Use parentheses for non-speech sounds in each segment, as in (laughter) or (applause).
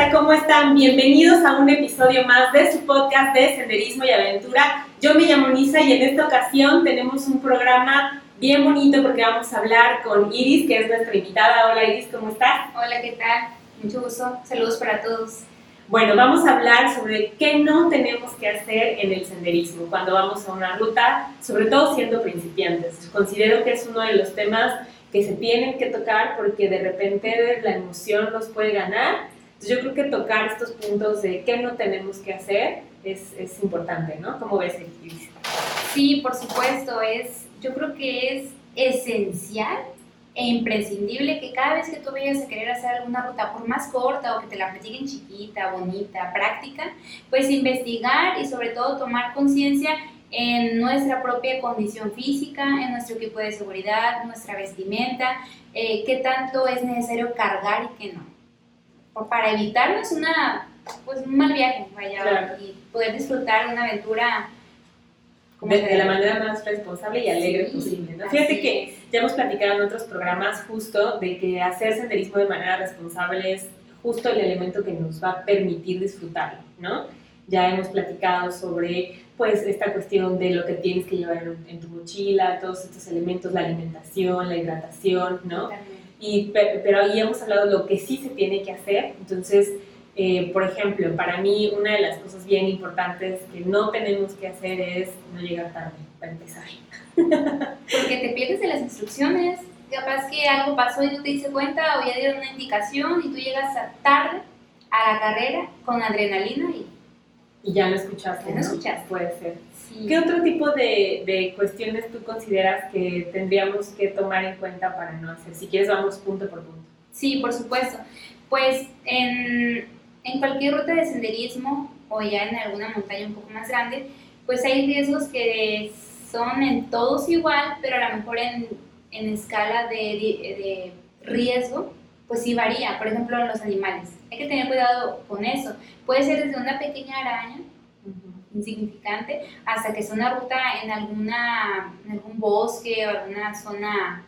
vista? ¿Cómo están? Bienvenidos a un episodio más de su podcast de Senderismo y Aventura. Yo me llamo Nisa y en esta ocasión tenemos un programa bien bonito porque vamos a hablar con Iris, que es nuestra invitada. Hola Iris, ¿cómo estás? Hola, ¿qué tal? Mucho gusto. Saludos para todos. Bueno, vamos a hablar sobre qué no tenemos que hacer en el senderismo cuando vamos a una ruta, sobre todo siendo principiantes. Considero que es uno de los temas que se tienen que tocar porque de repente la emoción los puede ganar. Yo creo que tocar estos puntos de qué no tenemos que hacer es, es importante, ¿no? ¿Cómo ves, Iris? Sí, por supuesto, es, yo creo que es esencial e imprescindible que cada vez que tú vayas a querer hacer alguna ruta, por más corta o que te la platiquen chiquita, bonita, práctica, pues investigar y sobre todo tomar conciencia en nuestra propia condición física, en nuestro equipo de seguridad, nuestra vestimenta, eh, qué tanto es necesario cargar y qué no. Para evitarnos una, pues, un mal viaje, vaya, y poder disfrutar de una aventura de, la manera más responsable y alegre posible. ¿no? Fíjate que ya hemos platicado en otros programas justo de que hacer senderismo de manera responsable es justo el elemento que nos va a permitir disfrutarlo, ¿no? Ya hemos platicado sobre pues esta cuestión de lo que tienes que llevar en, tu mochila, todos estos elementos, la alimentación, la hidratación, ¿no? Y, pero ahí hemos hablado de lo que sí se tiene que hacer, entonces eh, por ejemplo, para mí una de las cosas bien importantes que no tenemos que hacer es no llegar tarde para empezar. Porque te pierdes de las instrucciones, capaz que algo pasó y no te diste cuenta o ya dieron una indicación y tú llegas tarde a la carrera con adrenalina y... Y ya no escuchaste. Ya no escuchaste. Puede ser. ¿Qué otro tipo de, de, cuestiones tú consideras que tendríamos que tomar en cuenta para no hacer? Si quieres, vamos punto por punto. Sí, por supuesto. Pues en, en cualquier ruta de senderismo o ya en alguna montaña un poco más grande, pues hay riesgos que son en todos igual, pero a lo mejor en, en escala de, de, riesgo, pues sí varía. Por ejemplo, los animales. Hay que tener cuidado con eso. Puede ser desde una pequeña araña insignificante hasta que sea una ruta en, alguna, en algún bosque o alguna zona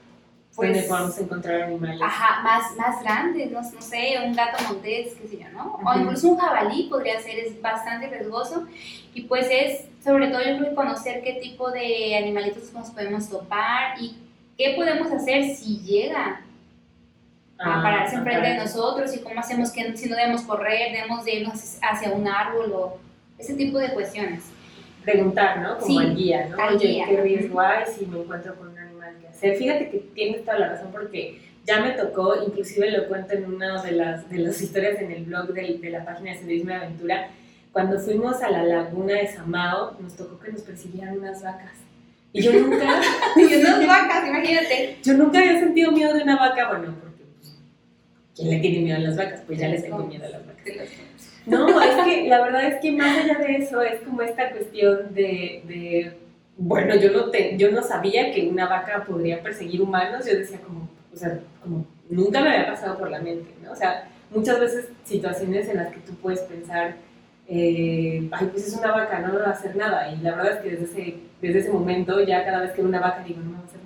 pues, donde podamos encontrar animales. Ajá, más, más grandes, no, no, sé, un gato montés, qué sé yo, ¿no? O incluso un jabalí podría ser, es bastante riesgoso. Y pues es, sobre todo yo creo que conocer qué tipo de animalitos nos podemos topar y qué podemos hacer si llega a ah, pararse enfrente de nosotros y cómo hacemos que si no debemos correr, debemos de irnos hacia un árbol o ese tipo de cuestiones. Preguntar, ¿no? Como al guía, ¿no? Oye, ¿qué riesgo hay si me encuentro con Fíjate que tienes toda la razón porque ya me tocó, inclusive lo cuento en una de las, de las historias en el blog de, de la página de Senderismo de Aventura, cuando fuimos a la laguna de Samao, nos tocó que nos persiguieran unas vacas. Y yo nunca... (laughs) y unas vacas, imagínate. Yo nunca había sentido miedo de una vaca, bueno, porque pues, ¿quién le tiene miedo a las vacas? Pues ya les tengo miedo a las vacas. No, es que la verdad es que más allá de eso es como esta cuestión de, de bueno, yo no, te, yo no sabía que una vaca podría perseguir humanos, yo decía como, o sea, como nunca me había pasado por la mente, ¿no? O sea, muchas veces situaciones en las que tú puedes pensar, eh, ay, pues es una vaca, no me va a hacer nada, y la verdad es que desde ese, desde ese momento ya cada vez que una vaca digo, no me va a hacer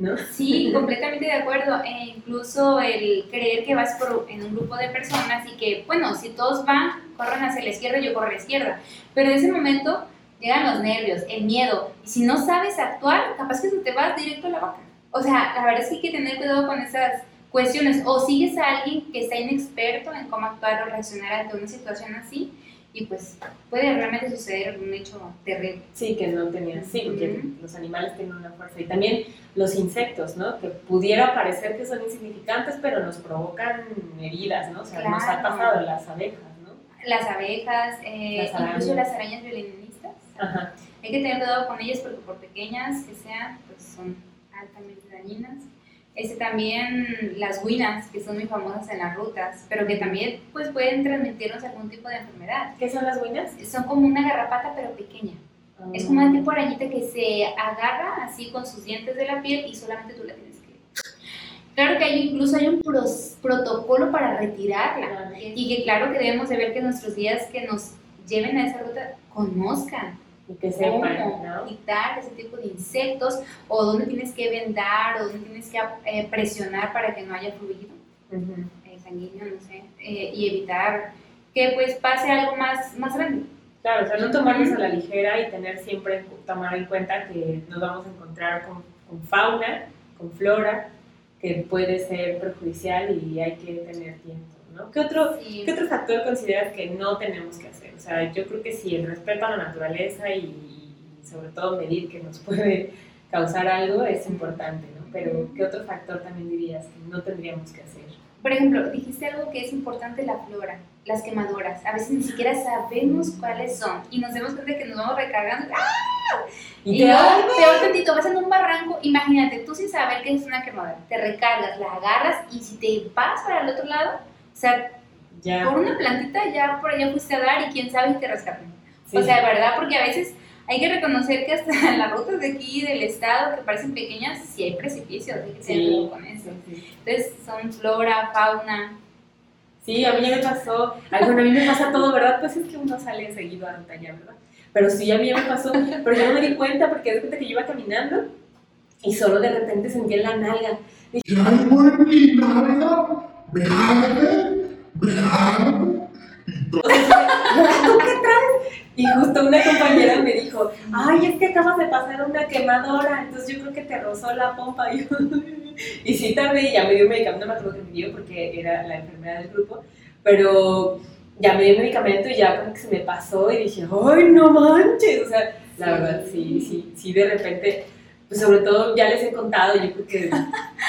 ¿no? Sí, (laughs) completamente de acuerdo, e incluso el creer que vas por, en un grupo de personas y que, bueno, si todos van, corren hacia la izquierda, yo corro a la izquierda, pero en ese momento llegan los nervios, el miedo, y si no sabes actuar, capaz que te vas directo a la vaca. O sea, la verdad es que hay que tener cuidado con esas cuestiones. O sigues a alguien que está inexperto en cómo actuar o reaccionar ante una situación así, y pues puede realmente suceder un hecho terrible. Sí, que no tenía, sí, porque los animales tienen una fuerza. Y también los insectos, ¿no? Que pudiera parecer que son insignificantes, pero nos provocan heridas, ¿no? O sea, nos ha pasado las abejas, ¿no? Las abejas, eh, incluso las arañas violentosas hay que tener cuidado con ellas porque por pequeñas que sean, pues son altamente dañinas. Este, también las guinas, que son muy famosas en las rutas, pero que también pues, pueden transmitirnos algún tipo de enfermedad. ¿Qué son las guinas? Son como una garrapata, pero pequeña. Es como una tipo arañita que se agarra así con sus dientes de la piel y solamente tú la tienes que... Claro que hay incluso hay un protocolo para retirarla y que claro que debemos de ver que nuestros días que nos lleven a esa ruta conozcan y que sepan cómo quitar ese tipo de insectos o dónde tienes que vendar o dónde tienes que eh, presionar para que no haya fluido. sanguíneo, no sé, eh, y evitar que pues pase algo más, más grande. Claro, o sea, no tomarnos a la ligera y tener siempre, tomar en cuenta que nos vamos a encontrar con, con fauna, con flora, que puede ser perjudicial y hay que tener tiempo, ¿no? ¿Qué otro, Sí. ¿Qué otro factor consideras que no tenemos que hacer? O sea, yo creo que sí, el respeto a la naturaleza y, y sobre todo medir que nos (laughs) puede causar algo es importante, ¿no? Pero ¿qué otro factor también dirías que no tendríamos que hacer? Por ejemplo, dijiste algo que es importante, la flora, las quemaduras. A veces ni siquiera sabemos cuáles son y nos damos cuenta que nos vamos recargando. ¡Ah! Y, peor tantito, vas en un barranco, imagínate, tú sin saber que es una quemadura, te recargas, la agarras y si te vas para el otro lado, sea, ya, por una plantita ya por allá fuiste a dar y quién sabe si te rescatan. sí. O sea, de verdad, porque a veces hay que reconocer que hasta en (laughs) las rutas de aquí del estado que parecen pequeñas, sí hay precipicios, hay que tener Sí, con eso. sí. Entonces son flora, fauna. Sí, a mí ya me pasó. Ay, bueno, a mí me pasa todo, ¿verdad? Pues es que uno sale seguido a ruta ya, ¿verdad? Pero sí, a mí ya me pasó. Pero yo no me di cuenta porque de cuenta que yo iba caminando y solo de repente sentí en la nalga. ¿Qué algo en mi nalga? ¿Me arde? ¿Tú qué traes? Y justo una compañera me dijo, ay, es que acabas de pasar una quemadora, entonces yo creo que te rozó la pompa. Y, (laughs) yo, y sí tardé y ya me dio medicamento, no me acuerdo que me dio porque era la enfermera del grupo, pero ya me dio medicamento y ya como que se me pasó y dije, ay, no manches. O sea, la verdad, sí, sí, sí, de repente, pues sobre todo ya les he contado, yo creo que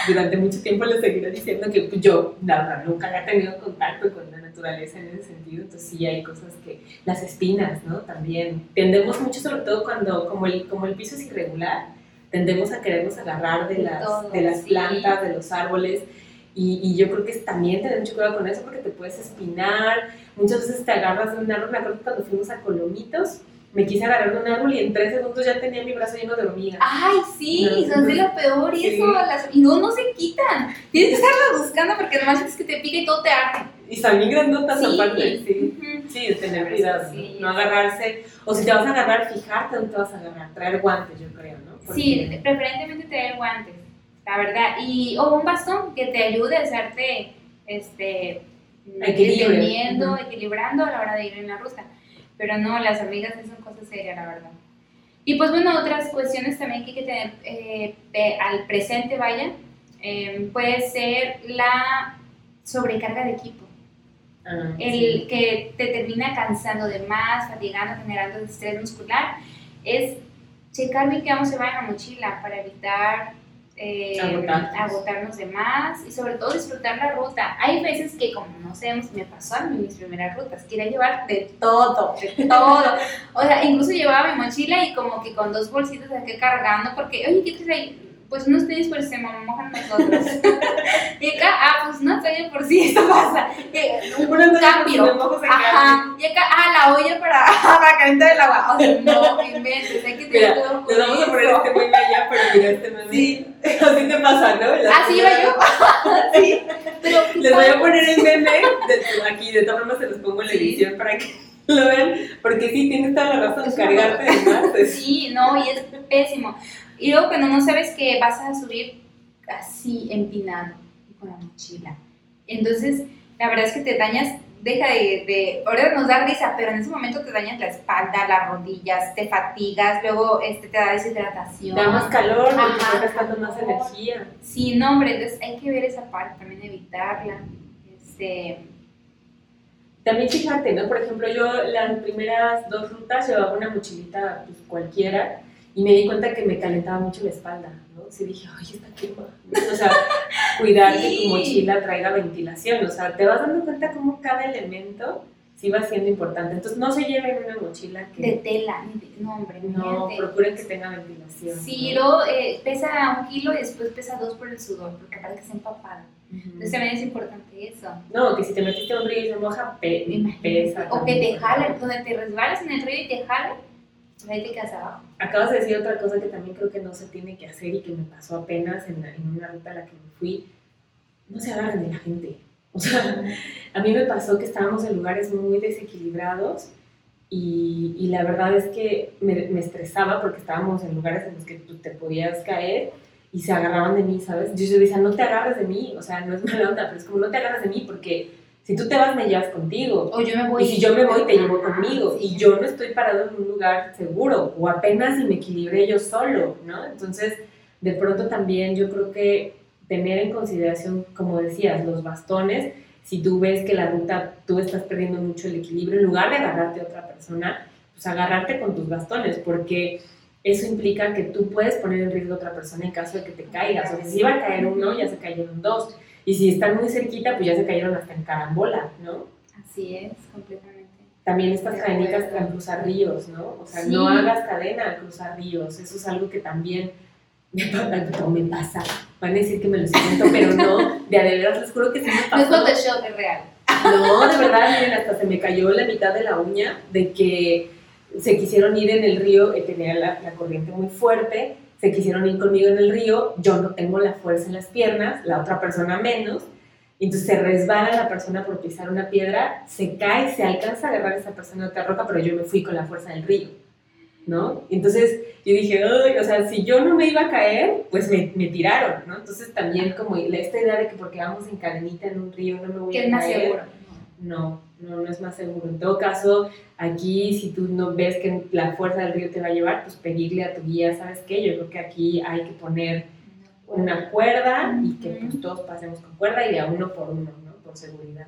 durante mucho tiempo les seguiré diciendo que pues, yo, la verdad, nunca había tenido contacto con la naturaleza en ese sentido, entonces sí hay cosas que, las espinas, ¿no? También tendemos mucho, sobre todo cuando, como el, como el piso es irregular, tendemos a querernos agarrar de De las, todo, de las sí. plantas, de los árboles, y, y yo creo que también tener mucho cuidado con eso porque te puedes espinar, muchas veces te agarras de un árbol, me acuerdo cuando fuimos a Colomitos, me quise agarrar de un árbol y en tres segundos ya tenía mi brazo lleno de hormigas. Ay, sí, No, son de lo peor y Sí. eso, las, y no, no se quitan. Tienes que estarla buscando porque además es que te pica y todo te arde. Y bien grandotas Sí. aparte, sí. Ujú. Sí, de tener cuidado, Sí. ¿no? Agarrarse, o si te vas a agarrar, fijarte dónde te vas a agarrar, traer guantes, yo creo, ¿no? Porque- Sí, preferentemente traer guantes, la verdad. Y, o un bastón que te ayude a hacerte este, Equilibrio. deteniendo, Ujú. equilibrando a la hora de ir en la ruta. Pero no, las amigas sí son cosas serias, la verdad. Y pues bueno, otras cuestiones también que hay que tener eh, al presente, vaya, eh, puede ser la sobrecarga de equipo. Ah, el sí. que te termina cansando de más, fatigando, generando estrés muscular, es checar bien qué vamos a llevar en la mochila para evitar eh, Agotarnos. agotarnos de más y sobre todo disfrutar la ruta. Hay veces que, como no sabemos, me pasó a mí mis primeras rutas, quería llevar de todo, de (laughs) todo. O sea, incluso llevaba mi mochila y como que con dos bolsitas saqué cargando porque, oye, ¿qué traes ahí? Pues unos tenis pues se mojan nosotros. y acá, ah, pues no traía por si esto pasa. Un, si cambio. Ajá. Y acá, ah, la olla para, (laughs) para calentar el agua. O sea, no inventes, hay que tener con les vamos a poner este meme allá, pero mira este meme. Sí. (laughs) Así te pasa, ¿no? La Ah, sí, iba yo. (laughs) sí. Pero, Les voy a poner el meme de, aquí, de todas formas se los pongo en la Sí. edición para que lo vean, porque sí, tienes toda la razón, cargarte de más. Sí, no, y es pésimo. Y luego cuando no sabes que vas a subir así empinado con la mochila. Entonces, la verdad es que te dañas, deja de, de, ahora nos da risa, pero en ese momento te dañas la espalda, las rodillas, te fatigas, luego este, te da deshidratación. Da más calor, Ajá, estás gastando más energía. Sí, no, hombre, entonces hay que ver esa parte, también evitarla. Este, También fíjate, ¿no? Por ejemplo, yo las primeras dos rutas llevaba una mochilita pues, cualquiera y me di cuenta que me calentaba mucho la espalda, ¿no? Sí dije, ay, está quema. O sea, (laughs) cuidar que Sí. tu mochila traiga ventilación. O sea, te vas dando cuenta cómo cada elemento sí va siendo importante. Entonces, no se lleven una mochila de que tela, de- no, hombre, no, miente. procuren que tenga ventilación. Sí, ¿no? luego eh, pesa un kilo y después pesa dos por el sudor, porque aparte que está empapado. Entonces también es importante eso. No, que si te metiste a un río y se moja, pe- Imagínate. pesa. O que te jale, donde te resbalas en el río y te jale, ahí te quedas abajo. Acabas de decir otra cosa que también creo que no se tiene que hacer y que me pasó apenas en, en una ruta a la que me fui. No se agarren de la gente. O sea, a mí me pasó que estábamos en lugares muy desequilibrados y, y la verdad es que me, me estresaba porque estábamos en lugares en los que tú te podías caer y se agarraban de mí, ¿sabes? Yo, yo decía, no te agarres de mí, o sea, no es mala onda, pero es como, no te agarres de mí porque si tú te vas, me llevas contigo. O yo me voy. Y si yo me voy, te llevo Ajá, conmigo. Y yo no estoy parado en un lugar seguro, o apenas si me equilibré yo solo, ¿no? Entonces, de pronto también yo creo que tener en consideración, como decías, los bastones, si tú ves que la ruta, tú estás perdiendo mucho el equilibrio, en lugar de agarrarte a otra persona, pues agarrarte con tus bastones, porque eso implica que tú puedes poner en riesgo a otra persona en caso de que te caigas. O sea, si iba a caer uno, ya se cayeron dos. Y si están muy cerquita, pues ya se cayeron hasta en carambola, ¿no? Así es, completamente. También estas De cadenitas cruzar ríos, ¿no? O sea, Sí. no hagas cadena al cruzar ríos. Eso es algo que también (laughs) me, pa- me pasa. Van a decir que me lo siento, pero no. De veras les juro que sí me No es. Photoshop, es real. No, de verdad, miren, hasta se me cayó la mitad de la uña de que se quisieron ir en el río, eh, tenía la, la corriente muy fuerte, se quisieron ir conmigo en el río, yo no tengo la fuerza en las piernas, la otra persona menos, entonces se resbala la persona por pisar una piedra, se cae, se alcanza a agarrar a esa persona otra roca, pero yo me fui con la fuerza del río, ¿no? Entonces yo dije, Ay, o sea, si yo no me iba a caer, pues me, me tiraron, ¿no? Entonces también como esta idea de que porque vamos en cadenita en un río no me voy Que a es más caer. seguro. No, no, no es más seguro. En todo caso, aquí si tú no ves que la fuerza del río te va a llevar, pues pedirle a tu guía, ¿sabes qué? Yo creo que aquí hay que poner una cuerda y que pues, todos pasemos con cuerda y de a uno por uno, ¿no? Por seguridad.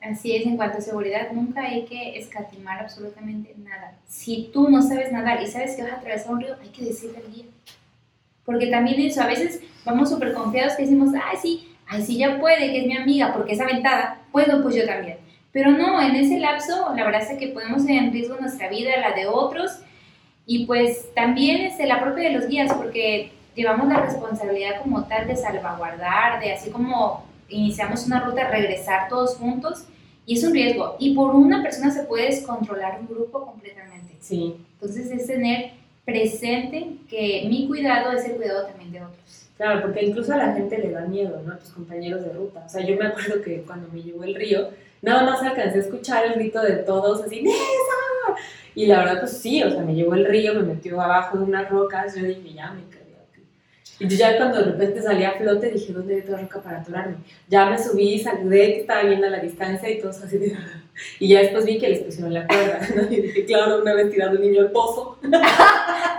Así es, en cuanto a seguridad, nunca hay que escatimar absolutamente nada. Si tú no sabes nadar y sabes que vas a atravesar un río, hay que decirle al guía. Porque también eso, a veces vamos súper confiados que decimos, ay, sí, ay, sí, ya puede, que es mi amiga, porque es aventada, puedo, pues yo también. Pero no, en ese lapso, la verdad es que ponemos en riesgo nuestra vida, la de otros, y pues también es la propia de los guías, porque llevamos la responsabilidad como tal de salvaguardar, de así como iniciamos una ruta, regresar todos juntos, y es un riesgo. Y por una persona se puede descontrolar un grupo completamente. Sí, Entonces es tener presente que mi cuidado es el cuidado también de otros. claro, porque incluso a la gente le da miedo, ¿no? A tus compañeros de ruta. O sea, yo me acuerdo que cuando me llevó el río, nada más alcancé a escuchar el grito de todos, así, ¡Nesa! Y la verdad, pues sí, o sea, me llevó el río, me metió abajo de unas rocas, yo dije, ya me quedé aquí. Y yo ya cuando de repente salí a flote, dije, ¿dónde hay otra roca para atorarme? Ya me subí, saludé que estaba viendo a la distancia y todos así de... (laughs) Y ya después vi que les pusieron la cuerda, ¿no? Y dije, claro, una vez tirando un niño al pozo. (laughs)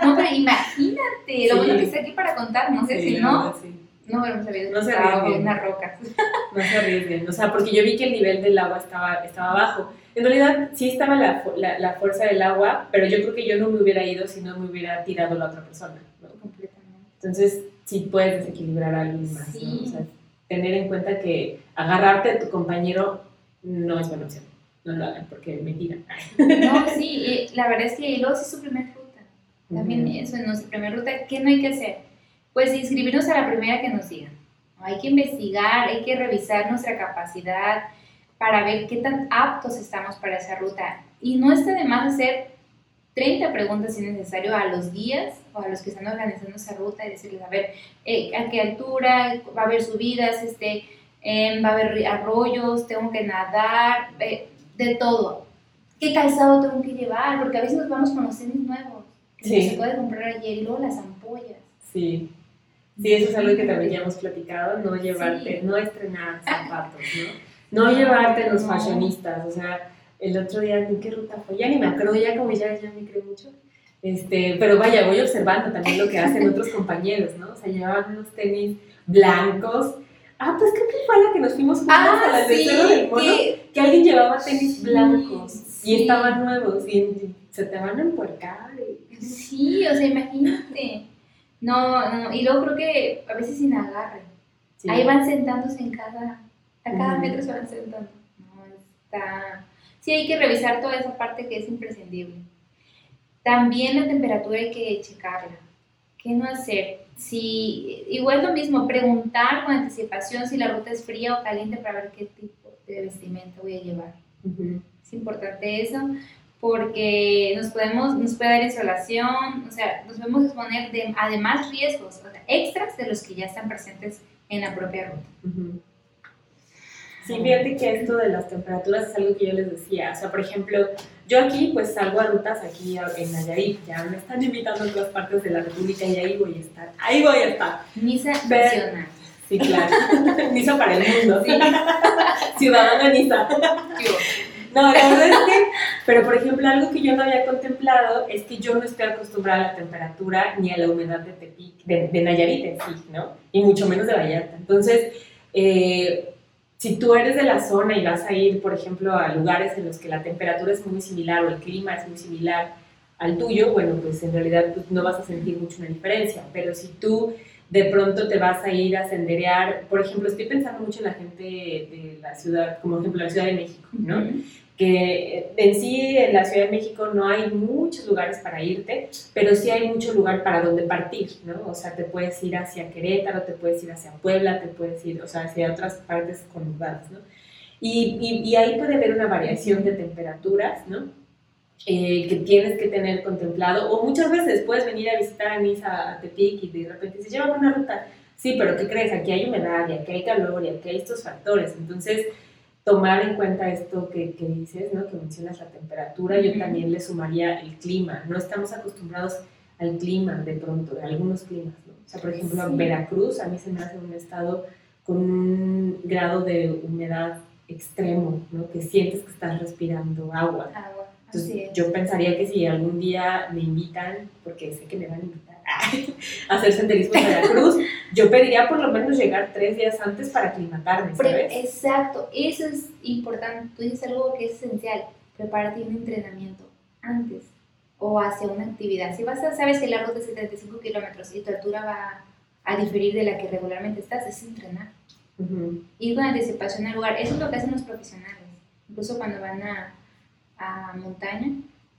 No, pero imagínate, lo Sí. bueno que está aquí para contar, no sé Sí, si no, sí. No hubiéramos sabido No que se arriesguen. una roca. (laughs) No se arriesguen, o sea, porque yo vi que el nivel del agua estaba, estaba bajo. En realidad sí estaba la, la, la fuerza del agua, pero yo creo que yo no me hubiera ido si no me hubiera tirado la otra persona. ¿no? Completamente. Entonces sí puedes desequilibrar a alguien más, ¿no? Sí. O sea, tener en cuenta que agarrarte a tu compañero no es buena opción. No lo hagan porque me tiran. No, (laughs) sí, la verdad es que luego sí es su primera ruta. También Ujú. eso, en nuestra primera ruta, ¿qué no hay que hacer? Pues inscribirnos a la primera que nos digan. Hay que investigar, hay que revisar nuestra capacidad para ver qué tan aptos estamos para esa ruta. Y no está de más hacer 30 preguntas si es necesario a los guías o a los que están organizando esa ruta y decirles, a ver, eh, a qué altura va a haber subidas, este, em, va a haber arroyos, tengo que nadar, eh, de todo. ¿Qué calzado tengo que llevar? Porque a veces nos vamos con los tenis nuevos, que Sí. se puede comprar ayer, y luego las ampollas. Sí. Sí, eso es algo que también ya hemos platicado, no llevarte, Sí. no estrenar zapatos, ¿no? No llevarte los fashionistas, o sea, el otro día, ¿en qué ruta fue? Ya ni me acuerdo, ya como ya, ya me creo mucho. Este, pero vaya, voy observando también lo que hacen otros compañeros, ¿no? O sea, llevaban unos tenis blancos. Ah, pues creo que fue la que nos fuimos juntas a la Cerro del Mono, que- que alguien llevaba tenis blancos sí. y estaban nuevos y se te van a empuercar. y- Sí, o sea, imagínate. No, no, y luego creo que a veces sin agarre. Sí. Ahí van sentándose en cada, a cada metro se van sentando. No, está... Sí, hay que revisar toda esa parte que es imprescindible. También la temperatura hay que checarla. ¿Qué no hacer? Si, igual lo mismo, preguntar con anticipación si la ruta es fría o caliente para ver qué tipo de vestimenta voy a llevar. Es importante eso porque nos podemos, nos puede dar insolación, o sea, nos podemos exponer de, además riesgos o sea, extras de los que ya están presentes en la propia ruta. Sí, fíjate que esto de las temperaturas es algo que yo les decía. O sea, por ejemplo, yo aquí pues salgo a rutas aquí en Nayarit, ya me están invitando a otras partes de la República y ahí voy a estar. Ahí voy a estar. Misa nacional. Sí, claro. (laughs) Nisa para el mundo. Sí. (laughs) Ciudadana Nisa. No, la verdad es que, pero por ejemplo, algo que yo no había contemplado es que yo no estoy acostumbrada a la temperatura ni a la humedad de Tepic, de, de Nayarit en sí, ¿no? Y mucho menos de Vallarta. Entonces, eh, si tú eres de la zona y vas a ir, por ejemplo, a lugares en los que la temperatura es muy similar o el clima es muy similar al tuyo, bueno, pues en realidad pues, no vas a sentir mucho una diferencia. Pero si tú de pronto te vas a ir a senderear, por ejemplo, estoy pensando mucho en la gente de la ciudad, como ejemplo la Ciudad de México, ¿no? Que en sí en la Ciudad de México no hay muchos lugares para irte, pero sí hay mucho lugar para donde partir, ¿no? O sea, te puedes ir hacia Querétaro, te puedes ir hacia Puebla, te puedes ir, o sea, hacia otras partes conurbadas, ¿no? Y, y, ahí puede haber una variación de temperaturas, ¿no? Eh, que tienes que tener contemplado, o muchas veces puedes venir a visitar a Niza, a Tepic, y de repente se lleva una ruta, sí, pero ¿qué crees? Aquí hay humedad, aquí hay calor, aquí hay estos factores, entonces tomar en cuenta esto que, que, dices, ¿no? que mencionas la temperatura, yo también le sumaría el clima. No estamos acostumbrados al clima de pronto, de algunos climas. ¿no? O sea, por ejemplo, Veracruz a mí se me hace un estado con un grado de humedad extremo, ¿no? que sientes que estás respirando agua. Agua. Entonces, yo pensaría que si algún día me invitan, porque sé que me van a invitar (laughs) hacer senderismo en Veracruz, yo pediría por lo menos llegar tres días antes para aclimatarme, ¿sabes? Exacto, eso es importante. Tú dices algo que es esencial, prepararte un entrenamiento antes o hacia una actividad. Si vas a, sabes que la ruta es de 75 kilómetros y tu altura va a diferir de la que regularmente estás, es entrenar. Ir con anticipación al lugar. Eso es lo que hacen los profesionales. Incluso cuando van a, a montaña,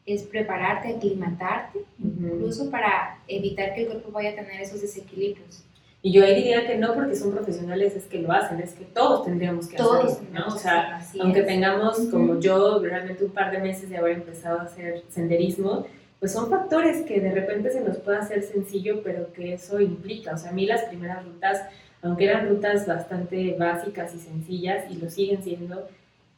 es prepararte, aclimatarte, incluso para evitar que el cuerpo vaya a tener esos desequilibrios. Y yo ahí diría que no porque son profesionales es que lo hacen, es que todos tendríamos que hacerlo, ¿no? O sea, aunque tengamos como yo realmente un par de meses de haber empezado a hacer senderismo, pues son factores que de repente se nos puede hacer sencillo, pero que eso implica. O sea, a mí las primeras rutas, aunque eran rutas bastante básicas y sencillas, y lo siguen siendo,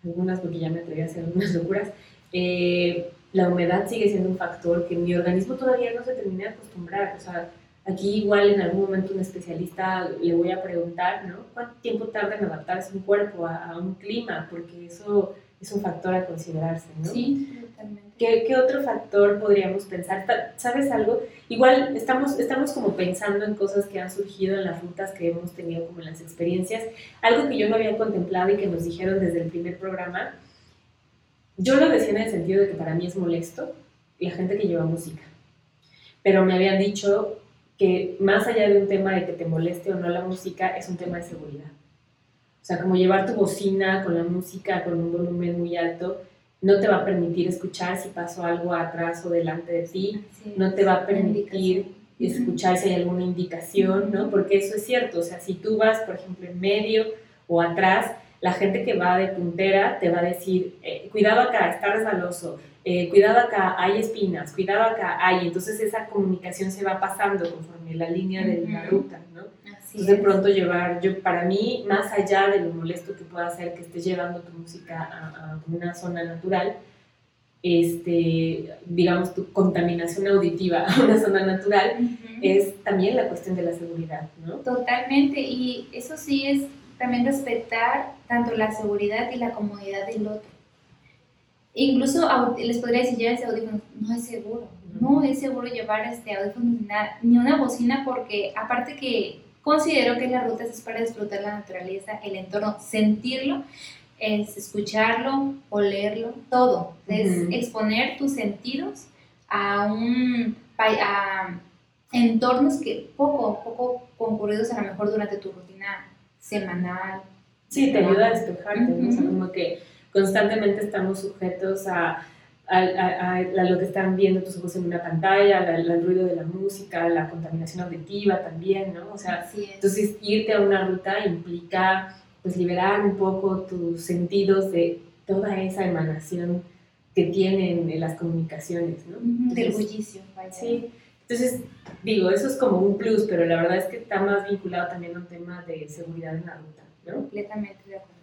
algunas porque ya me atreví a hacer algunas locuras, eh, la humedad sigue siendo un factor que mi organismo todavía no se termina de acostumbrar. O sea, aquí igual en algún momento un especialista le voy a preguntar, ¿no? ¿Cuánto tiempo tarda en adaptarse un cuerpo a, un clima? Porque eso es un factor a considerarse, ¿no? Sí, totalmente. ¿Qué, ¿Qué, otro factor podríamos pensar? ¿Sabes algo? Igual estamos, estamos como pensando en cosas que han surgido en las rutas que hemos tenido, como en las experiencias. Algo que yo no había contemplado y que nos dijeron desde el primer programa yo lo decía en el sentido de que para mí es molesto la gente que lleva música. Pero me habían dicho que más allá de un tema de que te moleste o no la música, es un tema de seguridad. O sea, como llevar tu bocina con la música con un volumen muy alto, no te va a permitir escuchar si pasó algo atrás o delante de ti, no te va a permitir escuchar si hay alguna indicación, ¿no? Porque eso es cierto, o sea, si tú vas, por ejemplo, en medio o atrás, la gente que va de puntera te va a decir, eh, cuidado acá, está resbaloso, eh, cuidado acá, hay espinas, cuidado acá, hay. Entonces esa comunicación se va pasando conforme la línea de la ruta, ¿no? Entonces de pronto llevar, yo para mí, más allá de lo molesto que pueda ser que estés llevando tu música a, una zona natural, este, digamos, tu contaminación auditiva a una zona natural, es también la cuestión de la seguridad, ¿no? Totalmente, y eso sí es también respetar tanto la seguridad y la comodidad del otro. Incluso les podría decir, ese audífono, no es seguro, no es seguro llevar este audífono ni una bocina porque aparte que considero que la ruta es para disfrutar la naturaleza, el entorno, sentirlo, es escucharlo, olerlo, todo. Es exponer tus sentidos a un a entornos que poco, poco concurridos a lo mejor durante tu rutina semanal. Sí, te ayuda a despejarte, ¿no? o sea, como que constantemente estamos sujetos a, a, lo que están viendo tus ojos en una pantalla, al ruido de la música, la contaminación auditiva también, ¿no? O sea, entonces irte a una ruta implica pues liberar un poco tus sentidos de toda esa emanación que tienen las comunicaciones, ¿no? Del bullicio. Sí. Entonces, digo, eso es como un plus, pero la verdad es que está más vinculado también a un tema de seguridad en la ruta, ¿no? Completamente de acuerdo.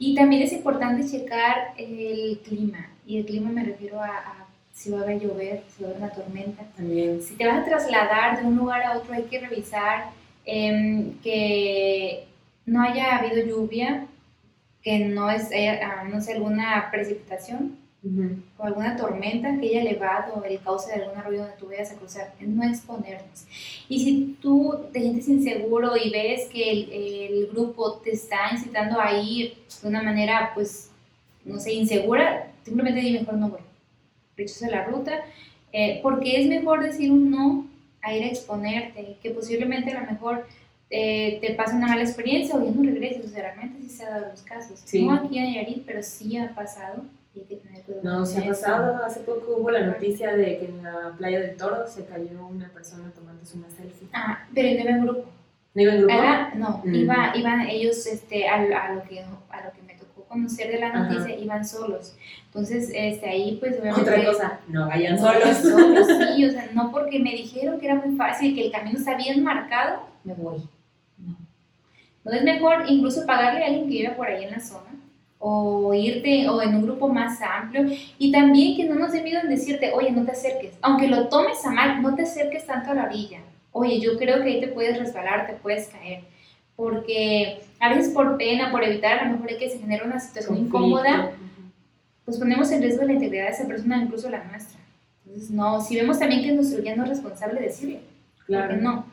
Y también es importante checar el clima. Y el clima me refiero a, a si va a llover, si va a haber una tormenta. También. Si te vas a trasladar de un lugar a otro, hay que revisar em, que no haya habido lluvia, que no es, eh, no sé, alguna precipitación Ujú. o alguna tormenta que haya elevado el cauce de algún arroyo donde tú vayas a cruzar, no exponernos. Y si tú te sientes inseguro y ves que el, el grupo te está incitando a ir de una manera, pues, no sé, insegura, simplemente di mejor no voy. Rechaza la ruta, eh, porque es mejor decir un no a ir a exponerte, que posiblemente a lo mejor eh, te pase una mala experiencia o ya no regreses, o sea, realmente sí se ha dado los casos. Sí. No aquí en Nayarit, pero sí ha pasado hay que tener cuidado. No, se ha pasado. Hace poco hubo la noticia de que en la playa del Toro se cayó una persona tomándose una selfie. Ah, pero no iba en grupo. ¿No iba en grupo? Era- no, Mm. iba, iban ellos este, a, a lo que, a lo que me tocó conocer de la Ajá. noticia, iban solos. Entonces, este, ahí pues obviamente... Otra cosa, no vayan solos. solos, sí, o sea, (laughs) no porque me dijeron que era muy fácil, que el camino está bien marcado, me voy. No. No es mejor incluso pagarle a alguien que viva por ahí en la zona o irte o en un grupo más amplio y también que no nos dé miedo en decirte, oye, no te acerques, aunque lo tomes a mal, no te acerques tanto a la orilla. Oye, yo creo que ahí te puedes resbalar, te puedes caer, porque a veces por pena, por evitar a lo mejor que se genere una situación incómoda, pues ponemos en riesgo la integridad de esa persona, incluso la nuestra. Entonces, no, si vemos también que nuestro guía no es responsable, decirle, Claro. porque no,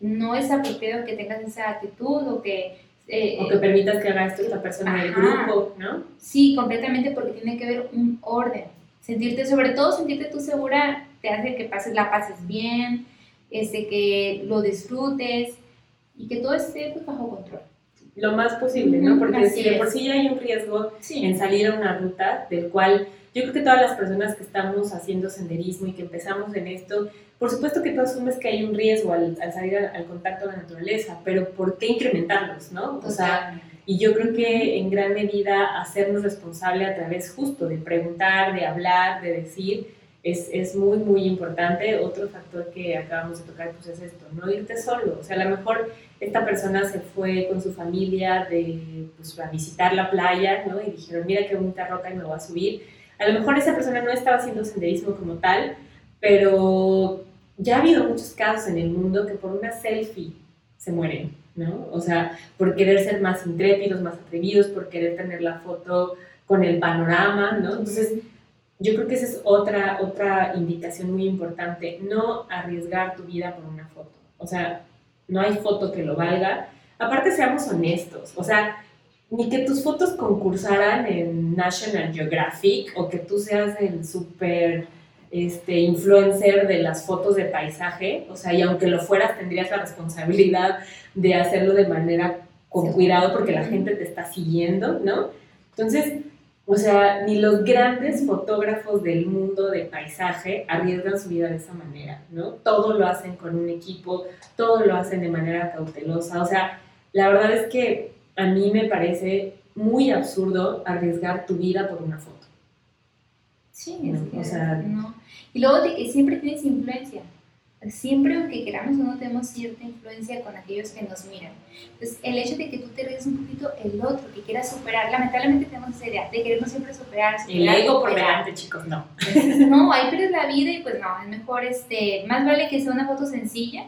no es apropiado que tengas esa actitud o que... eh, O que permitas que haga esto esta persona del Ajá. grupo, ¿no? Sí, completamente porque tiene que haber un orden. Sentirte, sobre todo sentirte tú segura, te hace que pases, la pases bien, este, que lo disfrutes y que todo esté pues, bajo control. Lo más posible, ¿no? Porque así si de por sí ya hay un riesgo Sí. en salir a una ruta del cual yo creo que todas las personas que estamos haciendo senderismo y que empezamos en esto, por supuesto que tú asumes que hay un riesgo al, al salir al, al contacto con la naturaleza, pero ¿por qué incrementarlos, no? O sea, y yo creo que en gran medida hacernos responsable a través justo de preguntar, de hablar, de decir, es, es muy, muy importante. Otro factor que acabamos de tocar pues es esto, no irte solo. O sea, a lo mejor esta persona se fue con su familia de, pues, a visitar la playa, ¿no? Y dijeron, mira qué bonita roca y me voy a subir. A lo mejor esa persona no estaba haciendo senderismo como tal, pero ya ha habido muchos casos en el mundo que por una selfie se mueren, ¿no? O sea, por querer ser más intrépidos, más atrevidos, por querer tener la foto con el panorama, ¿no? Entonces, yo creo que esa es otra, otra indicación muy importante, no arriesgar tu vida por una foto. O sea, no hay foto que lo valga. Aparte, seamos honestos, o sea, ni que tus fotos concursaran en National Geographic o que tú seas el súper este, influencer de las fotos de paisaje, o sea, y aunque lo fueras, tendrías la responsabilidad de hacerlo de manera con cuidado porque la gente te está siguiendo, ¿no? Entonces, o sea, ni los grandes fotógrafos del mundo de paisaje arriesgan su vida de esa manera, ¿no? Todo lo hacen con un equipo, todo lo hacen de manera cautelosa. O sea, la verdad es que a mí me parece muy absurdo arriesgar tu vida por una foto. Sí, No, es que o sea- no. Y luego de que siempre tienes influencia. Siempre, aunque queramos o no, tenemos cierta influencia con aquellos que nos miran. Entonces, el hecho de que tú te ríes un poquito el otro, que quieras superar, lamentablemente tenemos esa idea de querernos siempre superar. El superar, ego por delante, chicos, no. Entonces, no, ahí pierdes la vida y pues no, es mejor, este, más vale que sea una foto sencilla,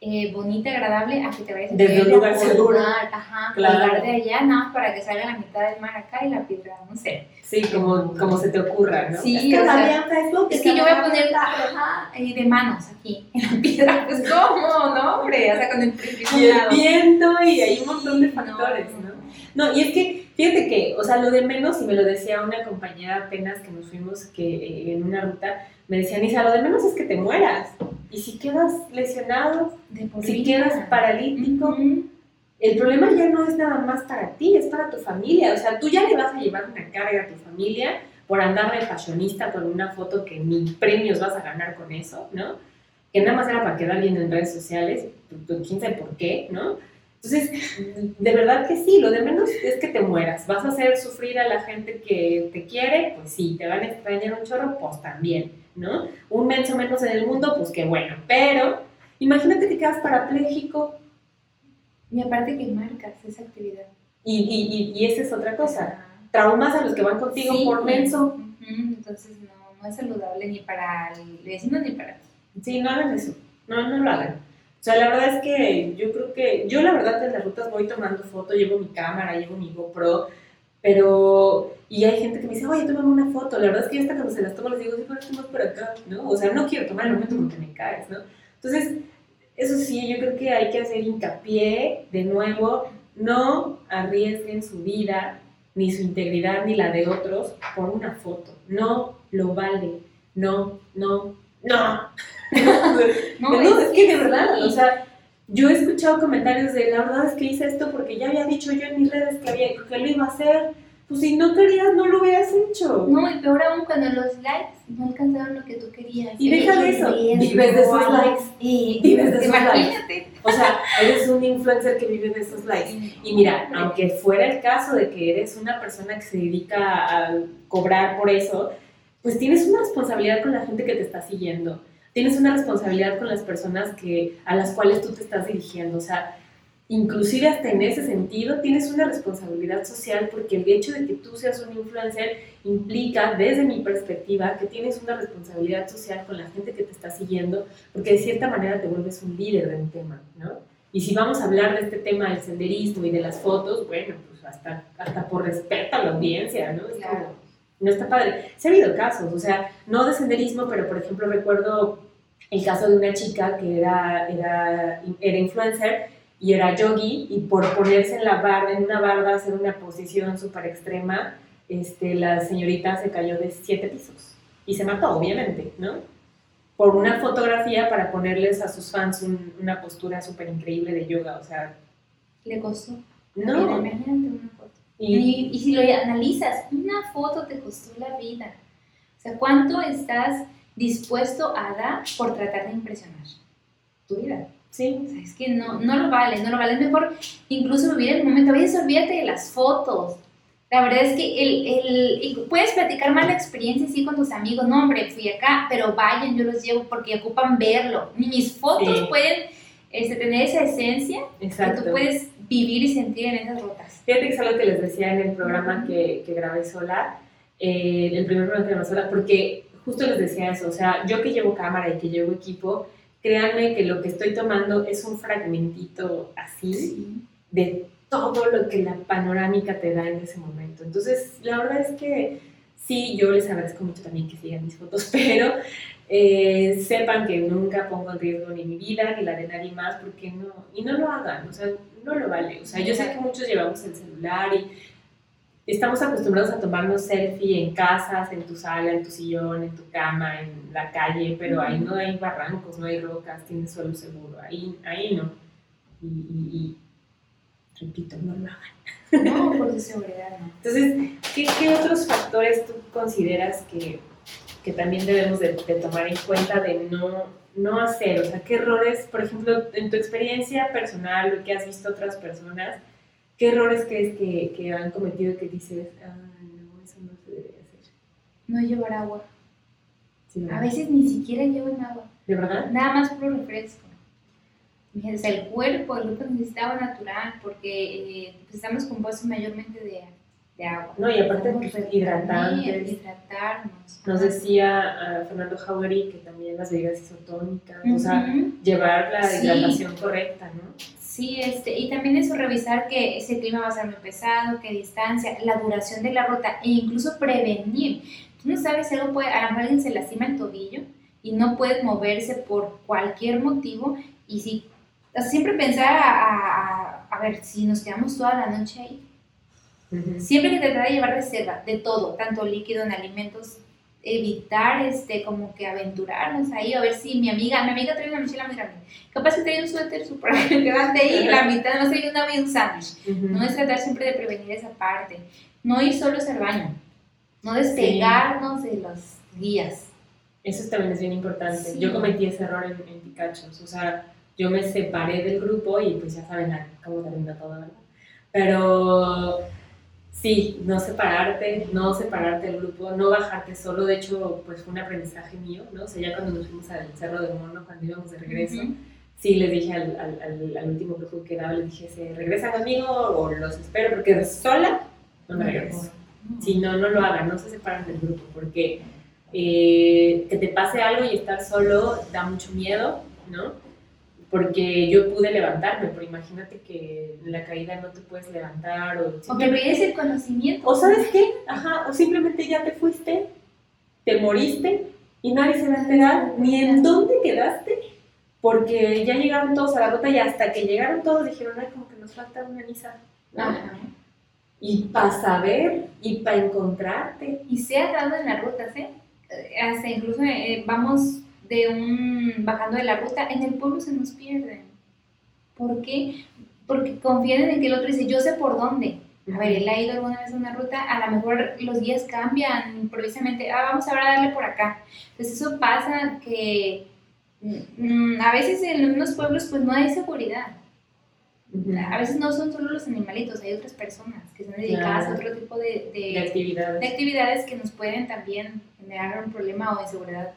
eh, bonita, agradable, a que te vayas a Desde un lugar seguro. Ajá, Claro. de allá, nada más para que salga la mitad del mar acá y la piedra, no sé. Sí, como, como se te ocurra, ¿no? Sí, es que o la sea, Facebook. Es que yo voy a poner ajá, eh, de manos aquí, (laughs) en la piedra, pues ¿cómo? No, hombre, o sea, con el Y el viento y hay un montón de factores, no, ¿no? No, y es que, fíjate que, o sea, lo de menos, y me lo decía una compañera apenas que nos fuimos que, eh, en una ruta, me decían, Isa, lo de menos es que te mueras. Y si quedas lesionado, De si vida. quedas paralítico, Ujú. el problema ya no es nada más para ti, es para tu familia. O sea, tú ya le vas a llevar una carga a tu familia por andar de fashionista con una foto que ni premios vas a ganar con eso, ¿no? Que nada más era para quedar bien en redes sociales, pues, pues, quién sabe por qué, ¿no? Entonces, de verdad que sí, lo de menos es que te mueras. ¿Vas a hacer sufrir a la gente que te quiere? Pues sí, te van a extrañar un chorro, pues también, ¿no? Un menso menos en el mundo, pues qué bueno. Pero imagínate que quedas parapléjico Y aparte que marcas esa actividad. Y, y, y, y esa es otra cosa. Traumas a los que van contigo Sí. por menso. Entonces no, no es saludable ni para el vecino ni para ti. Sí, no hagan eso. No, no lo hagan. O sea, la verdad es que yo creo que yo la verdad en las rutas voy tomando foto, llevo mi cámara, llevo mi GoPro, pero y hay gente que me dice, oye, tómame una foto. La verdad es que yo hasta cuando se las tomo les digo, sí, pero es por acá, ¿no? O sea, no quiero tomar el momento porque me caes, ¿no? Entonces, eso sí, yo creo que hay que hacer hincapié de nuevo, no arriesguen su vida, ni su integridad, ni la de otros por una foto. No lo vale. No, no, no. (laughs) No, es que de verdad, o sea, yo he escuchado comentarios de la verdad es que hice esto porque ya había dicho yo en mis redes que, había, que lo iba a hacer. Pues si no querías, no lo hubieras hecho. No, y peor aún cuando los likes no alcanzaron lo que tú querías. Y deja de eso, vives de esos likes. Sí, Vives de esos imagínate. O sea, eres un influencer que vive de esos likes. Y mira, aunque fuera el caso de que eres una persona que se dedica a cobrar por eso, pues tienes una responsabilidad con la gente que te está siguiendo. Tienes una responsabilidad con las personas que, a las cuales tú te estás dirigiendo. O sea, inclusive hasta en ese sentido tienes una responsabilidad social porque el hecho de que tú seas un influencer implica, desde mi perspectiva, que tienes una responsabilidad social con la gente que te está siguiendo porque de cierta manera te vuelves un líder de un tema, ¿no? Y si vamos a hablar de este tema del senderismo y de las fotos, bueno, pues hasta, hasta por respeto a la audiencia, ¿no? Es Claro. como, no está padre. Se ha habido casos, o sea, no de senderismo, pero por ejemplo recuerdo el caso de una chica que era, era, era influencer y era yogi y por ponerse en la barda, en una barda, hacer una posición súper extrema, este, la señorita se cayó de siete pisos y se mató, obviamente, ¿no? Por una fotografía para ponerles a sus fans un- una postura súper increíble de yoga, o sea, Le costó. no. Mira, imagínate una foto. Y, Y, y si lo analizas, una foto te costó la vida. O sea, ¿cuánto estás dispuesto a dar por tratar de impresionar? Tu vida. sí, O sea, es que no, no lo vale, no lo vale. Es mejor incluso vivir el momento. A veces olvídate de las fotos. La verdad es que el, el, y puedes platicar más la experiencia sí con tus amigos. No, hombre, fui acá, pero vayan, yo los llevo porque ocupan verlo. Ni mis fotos Sí. pueden este, tener esa esencia que exacto. tú puedes vivir y sentir en esas rutas. Fíjate que es algo que les decía en el programa que, que grabé sola, eh, el primer programa que grabé sola, porque justo les decía eso, o sea, yo que llevo cámara y que llevo equipo, créanme que lo que estoy tomando es un fragmentito así de todo lo que la panorámica te da en ese momento. Entonces, la verdad es que sí, yo les agradezco mucho también que sigan mis fotos, (laughs) pero eh, sepan que nunca pongo en riesgo ni mi vida ni la de nadie más, porque no, y no lo hagan, o sea, no lo vale. O sea, yo sé que muchos llevamos el celular y estamos acostumbrados a tomarnos selfie en casas, en tu sala, en tu sillón, en tu cama, en la calle, pero ahí no hay barrancos, no hay rocas, tienes suelo seguro, ahí, ahí no. Y, y- y, repito, no lo hagan. No, por tu seguridad, no. Entonces, ¿qué, qué otros factores tú consideras que, que también debemos de, de tomar en cuenta de no, no hacer? O sea, ¿qué errores, por ejemplo, en tu experiencia personal, lo que has visto otras personas, qué errores crees que, que han cometido que dices, ah, no, eso no se debería hacer? No llevar agua. Sí, ¿verdad? A veces ni siquiera llevan agua. ¿De verdad? Nada más puro refresco. O sea, el cuerpo, el cuerpo necesita agua natural porque eh, pues, estamos compuestos mayormente de, de agua. No, y aparte, pues, hidratantes. Hidratarnos. Nos decía ah, Fernando Jauregui que también las bebidas isotónicas, o sea, llevar la Sí. hidratación correcta, ¿no? Sí, este, y también eso, revisar que ese clima va a ser muy pesado, qué distancia, la duración de la ruta e incluso prevenir. Tú no sabes si algo puede, a lo mejor alguien se lastima el tobillo y no puede moverse por cualquier motivo y si siempre pensar a, a- ver si nos quedamos toda la noche ahí. Siempre que tratar de llevar reserva de todo, tanto líquido en alimentos, evitar este como que aventurarnos ahí, a ver si mi amiga, mi amiga trae una mochila muy grande, capaz que trae un suéter súper (laughs) grande ahí, y la mitad no trae una y un sándwich. No es tratar siempre de prevenir esa parte, no ir solos al baño, no despegarnos de los guías. Eso también es bien importante. Sí. Yo cometí ese error en, en Picachos. O sea, yo me separé del grupo y pues ya saben a- cómo termina todo, ¿verdad? Pero sí, no separarte, no separarte del grupo, no bajarte solo. De hecho, pues fue un aprendizaje mío, ¿no? O sea, ya cuando nos fuimos al Cerro del Mono, cuando íbamos de regreso, sí les dije al, al, al, al último grupo que daba, les dije, ¿se regresan conmigo o los espero? Porque sola no me regreso. Si no, no lo hagan, no se separan del grupo, porque eh, que te pase algo y estar solo da mucho miedo, ¿no? Porque yo pude levantarme, pero imagínate que en la caída no te puedes levantar o... O que pierdes el conocimiento. O sabes qué, ajá, o simplemente ya te fuiste, te moriste y nadie se va a enterar ni en dónde quedaste, porque ya llegaron todos a la ruta y hasta que llegaron todos dijeron, ay, como que nos falta una misa. Ajá. Y para saber y para encontrarte. Y se ha dado en las rutas. Eh, Hasta incluso eh, vamos de un, bajando de la ruta, en el pueblo se nos pierden. ¿Por qué? Porque confían en que el otro dice, yo sé por dónde. A ver, él ha ido alguna vez a una ruta, a lo mejor los días cambian improvisamente, ah, vamos ahora a darle por acá. Entonces eso pasa que mm, a veces en unos pueblos pues no hay seguridad. A veces no son solo los animalitos, hay otras personas que están dedicadas Claro. a otro tipo de, de- de actividades. de actividades que nos pueden también generar un problema o inseguridad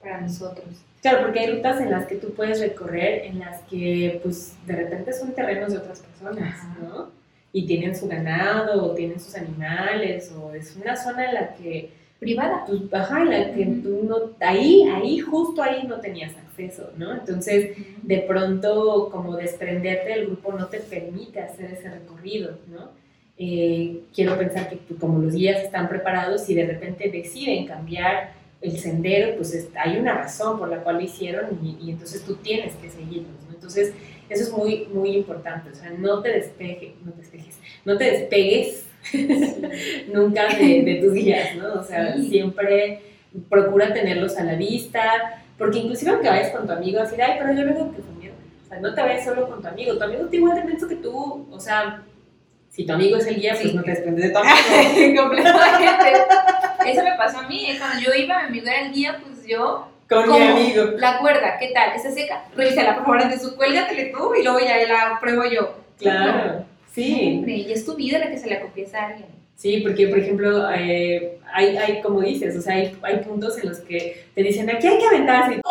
para nosotros. Claro, porque hay rutas en las que tú puedes recorrer, en las que pues de repente son terrenos de otras personas, Ajá. ¿no? Y tienen su ganado, o tienen sus animales, o es una zona en la que, Privada. pues, ajá, en la que tú no, ahí, ahí, justo ahí no tenías acceso, ¿no? Entonces, de pronto, como desprenderte del grupo no te permite hacer ese recorrido, ¿no? Eh, quiero pensar que pues, como los guías están preparados y de repente deciden cambiar el sendero, pues es- hay una razón por la cual lo hicieron y, y entonces tú tienes que seguirlos, ¿no? Entonces, eso es muy, muy importante, o sea, no te despejes, no te despejes, no te despegues (laughs) nunca de, de tus guías, ¿no? O sea, Sí. siempre procura tenerlos a la vista, porque inclusive aunque vayas con tu amigo, así de, ay, pero yo vengo que con mi amigo". O sea, no te vayas solo con tu amigo, tu amigo tiene igual de menso que tú, o sea, si tu amigo es el guía, pues no te desprendes de tu (laughs) amigo. Completamente. Eso me pasó a mí. eh, Cuando yo iba, mi amigo era el guía, pues yo. Con mi amigo. La cuerda, ¿qué tal? ¿Está seca? Revísala, por favor, antes de su cuélgatele tú y luego ya la pruebo yo. Claro, sí. Hombre, y es tu vida la que se la confiesa a alguien. Sí, porque por ejemplo, eh, hay, hay, como dices, o sea, hay, hay puntos en los que te dicen, aquí hay que aventarse. (laughs) ¿no?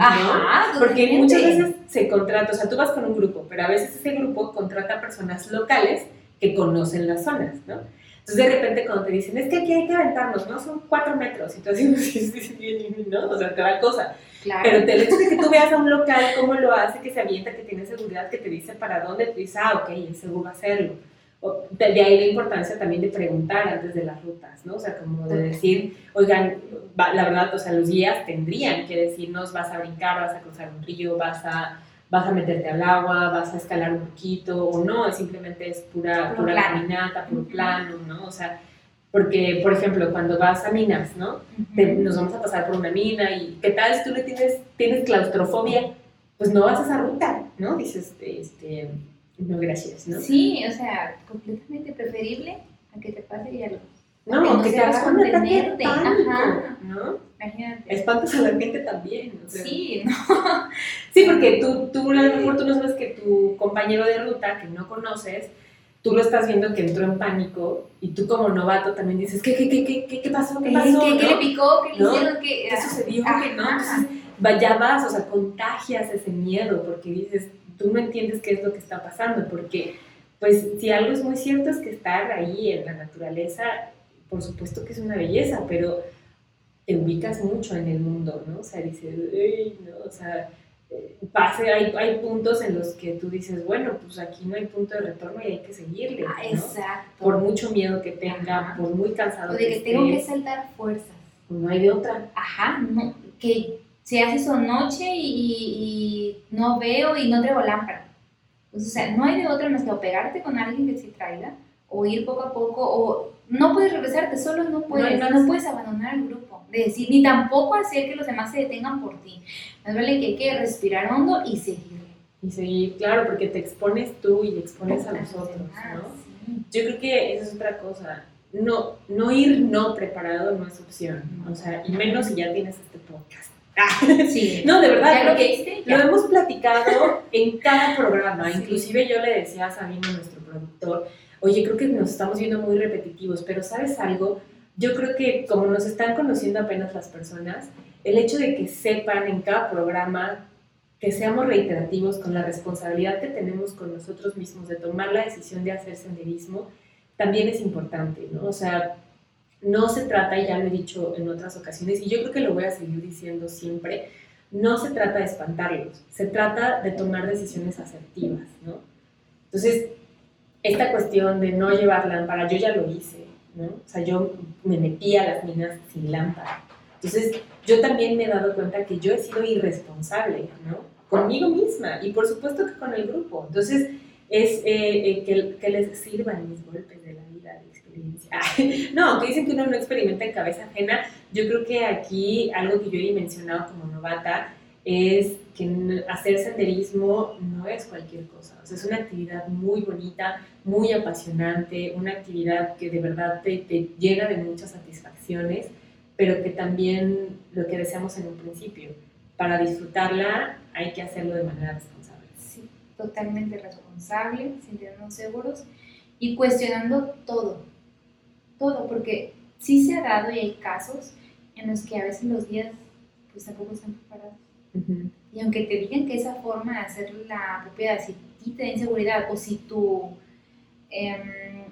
Ajá, Porque totalmente. muchas veces se contrata, o sea, tú vas con un grupo, pero a veces ese grupo contrata personas locales que conocen las zonas, ¿no? Entonces de repente cuando te dicen, es que aquí hay que aventarnos, ¿no? Son cuatro metros, y tú así, (laughs) sí, sí, sí, ¿no? O sea, te da cosa. Claro. Pero el hecho de que tú veas a un local cómo lo hace, que se avienta, que tiene seguridad, que te dice para dónde, tú dices, ah, ok, es seguro hacerlo. O- De de ahí la importancia también de preguntar antes de las rutas, ¿no? O sea, como de decir, oigan, la verdad, o sea, los guías tendrían que decirnos, vas a brincar, vas a cruzar un río, vas a, vas a meterte al agua, vas a escalar un poquito, o no, simplemente es pura, pura plano. caminata, puro Ujú. plano, ¿no? O sea, porque, por ejemplo, cuando vas a minas, ¿no? Te- nos vamos a pasar por una mina y ¿qué tal si tú le tienes, tienes claustrofobia? Pues no vas a esa ruta, ¿no? Dices, este, no, gracias, ¿no? Sí, o sea, completamente preferible a que te pase y algo. No, que no que te hagas un ataque de pánico, ajá. ¿no? Imagínate. Espantas a la gente también. o sea. Sí, (laughs) no. Sí, porque tú, tú a lo mejor tú no sabes que tu compañero de ruta que no conoces, tú lo estás viendo que entró en pánico y tú como novato también dices, ¿qué, qué, qué, qué, qué, qué pasó? ¿Qué pasó? ¿Qué, qué le picó? ¿Qué le ¿No? hicieron? ¿Qué, ¿Qué sucedió? Ajá. ¿Qué no? Entonces, va- ya vas, o sea, contagias ese miedo porque dices, tú no entiendes qué es lo que está pasando, porque, pues, si algo es muy cierto es que estar ahí en la naturaleza, por supuesto que es una belleza, pero te ubicas mucho en el mundo, ¿no? O sea, dices, "Ey, no, o sea, eh, pase, hay, hay puntos en los que tú dices, bueno, pues aquí no hay punto de retorno y hay que seguirle, Ah, ¿no? Exacto. Por mucho miedo que tenga, Ajá. por muy cansado O de que esté, tengo que saltar fuerzas. pues no hay de otra. Ajá, no, que se hace su noche y, y no veo y no traigo lámpara. Pues, o sea, no hay de otra más que o pegarte con alguien que sí traiga, o ir poco a poco, o no puedes regresarte, solo no puedes, No no, puedes abandonar el grupo, de decir, ni tampoco hacer que los demás se detengan por ti. Más vale que hay que respirar hondo y seguirle. Y seguir, claro, porque te expones tú y expones a los otros, ¿no? sí. Yo creo que esa es otra cosa. No, no ir no preparado no es opción. O sea, y menos si ya tienes este podcast. (laughs) Sí. No, de verdad, ¿Ya lo porque viste? lo hemos platicado en cada programa. (laughs) Sí. Inclusive yo le decía a Sabino, nuestro productor, oye, creo que nos estamos viendo muy repetitivos, pero ¿sabes algo? yo creo que como nos están conociendo apenas las personas, el hecho de que sepan en cada programa que seamos reiterativos con la responsabilidad que tenemos con nosotros mismos de tomar la decisión de hacer senderismo, también es importante, ¿no? O sea, no se trata, y ya lo he dicho en otras ocasiones, y yo creo que lo voy a seguir diciendo siempre, no se trata de espantarlos, se trata de tomar decisiones asertivas, ¿no? Entonces, esta cuestión de no llevar lámpara, yo ya lo hice, ¿no? O sea, yo me metí a las minas sin lámpara. Entonces, yo también me he dado cuenta que yo he sido irresponsable, ¿no? Conmigo misma y por supuesto que con el grupo. Entonces, es eh, eh, que, que, les sirvan mis golpes de la vida, de experiencia. (laughs) no, aunque dicen que uno no experimenta en cabeza ajena, yo creo que aquí algo que yo he mencionado como novata es que hacer senderismo no es cualquier cosa. Es una actividad muy bonita, muy apasionante, una actividad que de verdad te, te llena de muchas satisfacciones pero que también lo que deseamos en un principio. Para disfrutarla hay que hacerlo de manera responsable. Sí, totalmente responsable, sintiéndonos seguros y cuestionando todo, todo, porque sí se ha dado y hay casos en los que a veces los días pues tampoco están preparados. Y aunque te digan que esa forma de hacer la propiedad, si te da inseguridad o si tu em,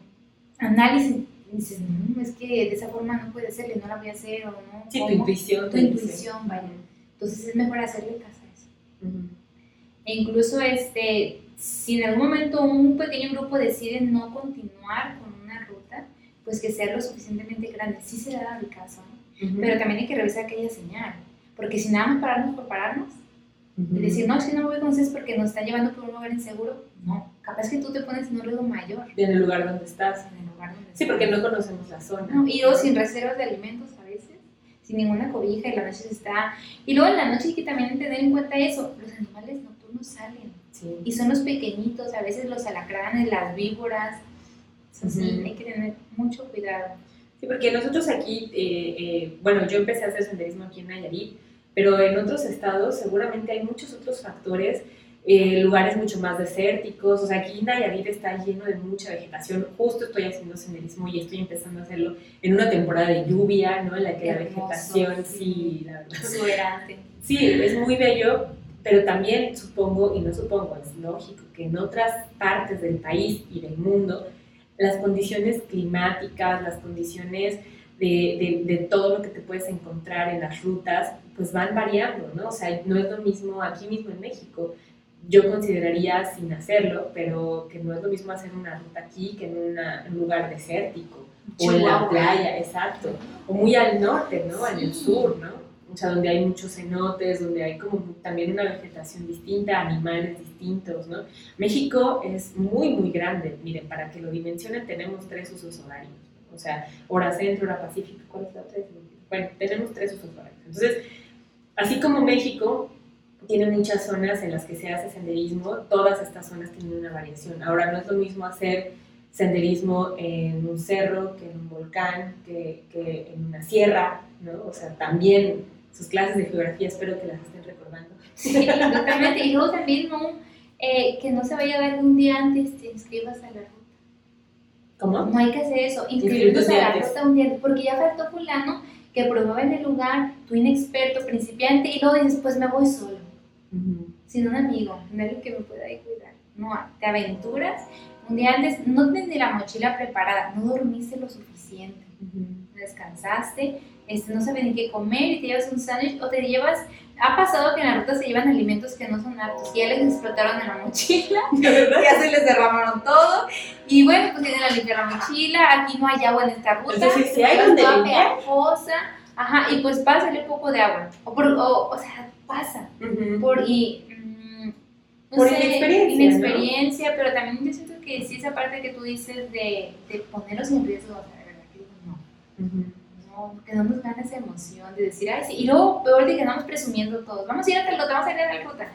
análisis dices, no, es que de esa forma no puede ser, no la voy a hacer, o no. Sí, tu intuición. Tu intuición, vaya. Entonces es mejor hacerle caso a eso. E incluso, este, si en algún momento un pequeño grupo decide no continuar con una ruta, pues que sea lo suficientemente grande. Sí se da el caso, ¿no? Pero también hay que revisar aquella señal. Porque si nada más pararnos por pararnos, y decir, no, si no me voy con ustedes porque nos están llevando por un lugar inseguro, no. Capaz que tú te pones en un riesgo mayor. En el lugar donde estás. En el lugar donde Sí, porque no conocemos la zona. y o sin reservas de alimentos a veces, sin ninguna cobija y la noche se está... Y luego en la noche hay que también tener en cuenta eso, los animales nocturnos salen. Sí. Y son los pequeñitos, a veces los alacranes, las víboras. Sí, hay que tener mucho cuidado. Sí, porque nosotros aquí, eh, eh, bueno, yo empecé a hacer senderismo aquí en Nayarit, pero en otros estados seguramente hay muchos otros factores eh, lugares mucho más desérticos, o sea, aquí Nayarit está lleno de mucha vegetación, justo estoy haciendo senderismo y estoy empezando a hacerlo en una temporada de lluvia, ¿no? En la que la vegetación, sí, la Sí, es muy bello, pero también supongo, y no supongo, es lógico que en otras partes del país y del mundo, las condiciones climáticas, las condiciones de, de, de, todo lo que te puedes encontrar en las rutas, pues van variando, ¿no? O sea, no es lo mismo aquí mismo en México yo consideraría sin hacerlo, pero que no es lo mismo hacer una ruta aquí que en, un lugar desértico o en la playa, exacto, o muy al norte, ¿no? En el sur, ¿no? O sea, donde hay muchos cenotes, donde hay como también una vegetación distinta, animales distintos, ¿no? México es muy, muy grande. Miren, para que lo dimensionen, tenemos tres usos horarios. O sea, hora centro, hora pacífico, ¿cuál es la otra? Bueno, tenemos tres usos horarios. Entonces, así como México, tiene muchas zonas en las que se hace senderismo, todas estas zonas tienen una variación. Ahora no es lo mismo hacer senderismo en un cerro que en un volcán, que, que en una sierra, ¿no? O sea, también sus clases de geografía espero que las estén recordando. Sí, exactamente. Y luego también no, eh, que no se vaya a dar un día antes, te inscribas a la ruta. ¿Cómo? No hay que hacer eso, inscribirse a la ruta un día, porque ya faltó fulano que probaba en el lugar, tú inexperto, principiante, y luego dices, pues me voy solo sin un amigo, nadie que me pueda cuidar. No, te aventuras. Un día antes no tienes la mochila preparada, no dormiste lo suficiente, descansaste, este, no sabes ni qué comer y te llevas un sándwich o te llevas. Ha pasado que en la ruta se llevan alimentos que no son aptos y ya les explotaron en la mochila, (laughs) ya se les derramaron todo. Y bueno, pues tienen a limpiar la mochila, aquí no hay agua en esta ruta, Entonces, si hay donde limpiar. Ajá, y pues pásale un poco de agua. O, por, o, o sea, pasa. Por, y, mm, no por inexperiencia. Inexperiencia, pero también yo siento que sí, esa parte que tú dices de, de ponerlos en riesgo, o sea, de verdad que no. No, que no nos gane esa emoción de decir, ay, sí. Y luego, peor de que andamos presumiendo todos. Vamos a ir a tal vamos a ir a la ruta.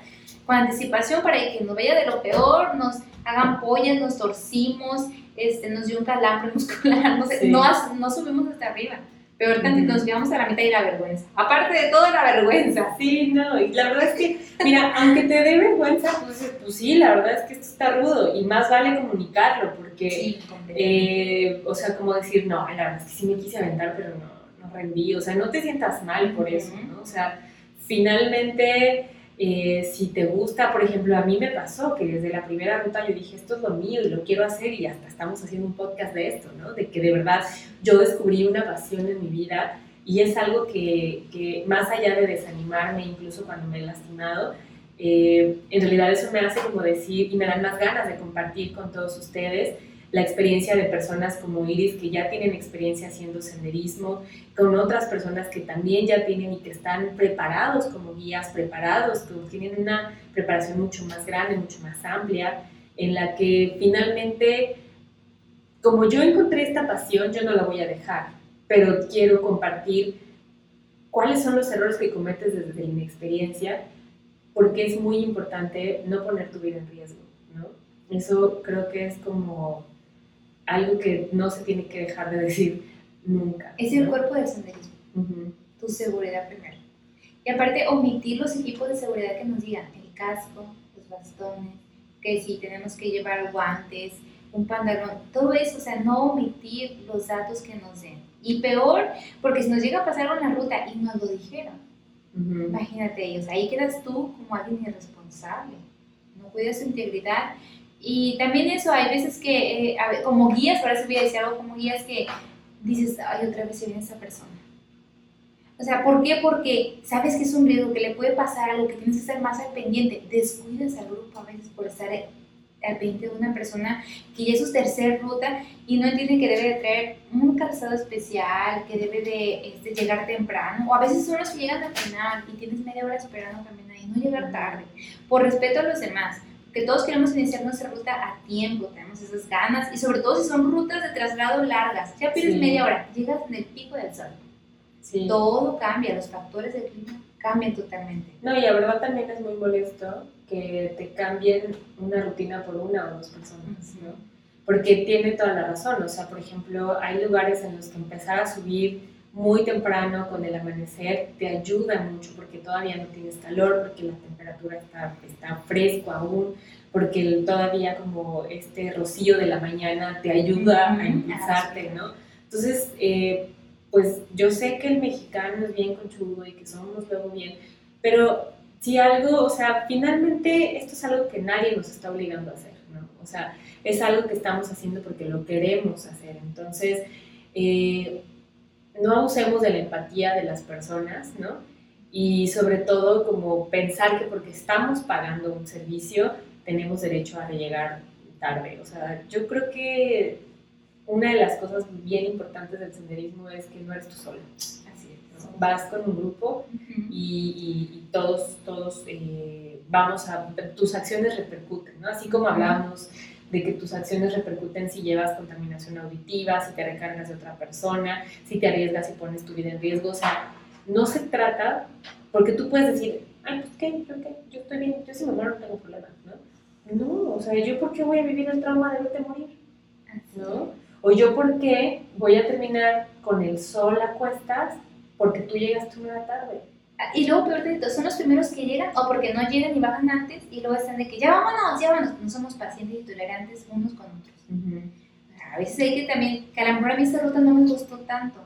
Con anticipación para que nos vaya de lo peor, nos hagan pollas, nos torcimos, este, nos dio un calambre (laughs) muscular, no, sé, no, no subimos hasta arriba. Peor tantito, nos quedamos a la mitad y la vergüenza. Aparte de todo, la vergüenza. (laughs) Sí, no, y la verdad es que, mira, aunque te dé vergüenza, pues, pues sí, la verdad es que esto está rudo y más vale comunicarlo porque, Sí, eh, o sea, como decir, no, la verdad es que sí me quise aventar, pero no, no rendí, o sea, no te sientas mal por eso, ¿no? O sea, finalmente, eh, si te gusta, por ejemplo, a mí me pasó que desde la primera ruta yo dije, esto es lo mío y lo quiero hacer y hasta estamos haciendo un podcast de esto, ¿no? De que de verdad yo descubrí una pasión en mi vida y es algo que, que más allá de desanimarme, incluso cuando me he lastimado, eh, en realidad eso me hace como decir y me dan más ganas de compartir con todos ustedes la experiencia de personas como Iris que ya tienen experiencia haciendo senderismo, con otras personas que también ya tienen y que están preparados como guías, preparados, que tienen una preparación mucho más grande, mucho más amplia, en la que finalmente, como yo encontré esta pasión, yo no la voy a dejar, pero quiero compartir cuáles son los errores que cometes desde la inexperiencia, porque es muy importante no poner tu vida en riesgo, ¿no? Eso creo que es como algo que no se tiene que dejar de decir nunca. Es el ¿no? cuerpo del senderismo, Ujú. tu seguridad primero. Y aparte, omitir los equipos de seguridad que nos digan, el casco, los bastones, que si tenemos que llevar guantes, un pantalón, todo eso, o sea, no omitir los datos que nos den. Y peor, porque si nos llega a pasar una ruta y nos lo dijeron, Ujú. imagínate ellos, ahí quedas tú como alguien irresponsable, no cuidas su integridad. Y también eso, hay veces que, eh, como guías, ahora sí voy a decir algo como guías que dices, ay, otra vez se viene esa persona. O sea, ¿por qué? Porque sabes que es un riesgo, que le puede pasar algo, que tienes que estar más al pendiente. Descuidas al grupo a veces por estar al pendiente de una persona que ya es su tercer ruta y no entiende que debe de traer un calzado especial, que debe de este, llegar temprano. O a veces son los que llegan al final y tienes media hora esperando también ahí, no llegar tarde. Por respeto a los demás. Que todos queremos iniciar nuestra ruta a tiempo, tenemos esas ganas y sobre todo si son rutas de traslado largas, ya pierdes Sí. media hora, llegas en el pico del sol Sí. todo cambia, los factores del clima cambian totalmente. No, y la verdad también es muy molesto que te cambien una rutina por una o dos personas, ¿no? Porque tiene toda la razón, o sea, por ejemplo, hay lugares en los que empezar a subir muy temprano con el amanecer te ayuda mucho porque todavía no tienes calor, porque la temperatura está, está fresco aún, porque el- todavía como este rocío de la mañana te ayuda a impulsarte, ¿no? Entonces, eh, pues yo sé que el mexicano es bien conchudo y que somos luego bien, pero si algo, o sea, finalmente esto es algo que nadie nos está obligando a hacer, ¿no? O sea, es algo que estamos haciendo porque lo queremos hacer. Entonces, eh, no abusemos de la empatía de las personas, ¿no? Y sobre todo como pensar que porque estamos pagando un servicio, tenemos derecho a llegar tarde. O sea, yo creo que una de las cosas bien importantes del senderismo es que no eres tú sola. Así es. ¿no? Vas con un grupo y, y- y todos, todos eh, vamos a, tus acciones repercuten, ¿no? Así como hablamos de que tus acciones repercuten si llevas contaminación auditiva, si te recargas de otra persona, si te arriesgas y pones tu vida en riesgo, o sea, no se trata, porque tú puedes decir, ay, pues qué, ¿Por qué? yo estoy bien, yo si me muero no tengo problema, ¿no? No, o sea, ¿yo por qué voy a vivir el trauma de verte morir? ¿no? O yo por qué voy a terminar con el sol a cuestas porque tú llegaste una tarde. Y luego, peor de todo, son los primeros que llegan o porque no llegan y bajan antes y luego están de que ya vámonos, ya vámonos. No somos pacientes y tolerantes unos con otros. A veces hay que también, que a lo mejor a mí esta ruta no me gustó tanto,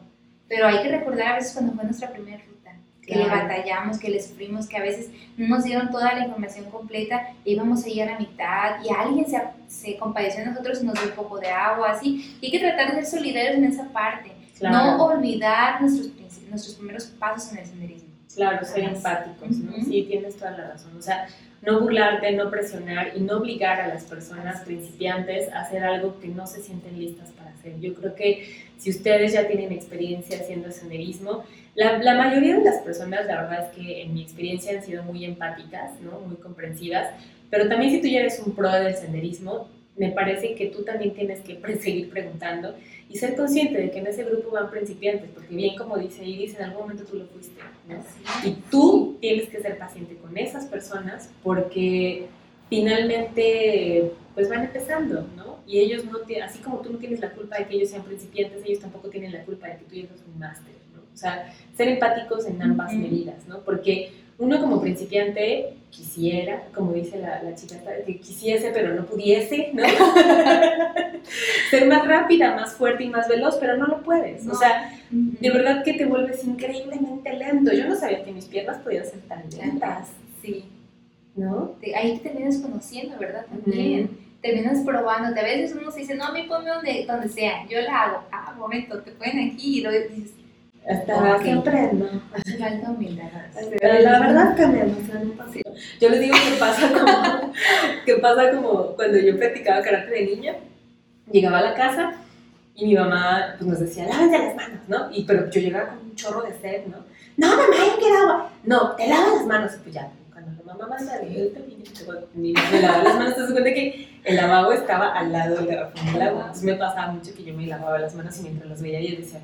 pero hay que recordar a veces cuando fue nuestra primera ruta, que le batallamos, que le sufrimos, que a veces no nos dieron toda la información completa, e íbamos a ir a la mitad y alguien se, se compadeció de nosotros y nos dio un poco de agua, así. Y hay que tratar de ser solidarios en esa parte, Claro. no olvidar nuestros, nuestros primeros pasos en el senderismo. Claro, ser empáticos, ¿no? Ujú. Sí, tienes toda la razón. O sea, no burlarte, no presionar y no obligar a las personas principiantes a hacer algo que no se sienten listas para hacer. Yo creo que si ustedes ya tienen experiencia haciendo senderismo, la, la mayoría de las personas, la verdad es que en mi experiencia han sido muy empáticas, ¿no? Muy comprensivas, pero también si tú ya eres un pro del senderismo, me parece que tú también tienes que seguir preguntando y ser consciente de que en ese grupo van principiantes, porque bien como dice Iris, en algún momento tú lo fuiste, ¿no? Y tú tienes que ser paciente con esas personas porque finalmente pues van empezando, ¿no? Y ellos no tienen, así como tú no tienes la culpa de que ellos sean principiantes, ellos tampoco tienen la culpa de que tú llegues a un máster, ¿no? O sea, ser empáticos en ambas medidas, ¿no? Porque uno como principiante quisiera, como dice la, la chica que quisiese pero no pudiese, ¿no? (laughs) ser más rápida, más fuerte y más veloz, pero no lo puedes. O sea, de verdad que te vuelves increíblemente lento. Yo no sabía que mis piernas podían ser tan lentas, Sí. ¿no? Ahí te terminas conociendo, ¿verdad? También. Terminas probándote. A veces uno se dice, no, a mí ponme donde, donde sea. Yo la hago. Ah, momento, te ponen aquí y luego dices, Hasta que aprendo. hace falta humildad. La verdad que me emociona un poquito. Yo les digo que pasa como, (laughs) que pasa como cuando yo practicaba karate de niña, llegaba a la casa y mi mamá pues, nos decía, lávense las manos, ¿no? Y, pero yo llegaba con un chorro de sed, ¿no? No, mamá, ya quiero agua. No, te lavas las manos. Y pues ya, cuando la mamá manda, yo también ni me lavaba las manos. Te das cuenta que el lavabo estaba al lado del garrafón del agua. Entonces me pasaba mucho que yo me lavaba las manos y mientras los veía yo decía,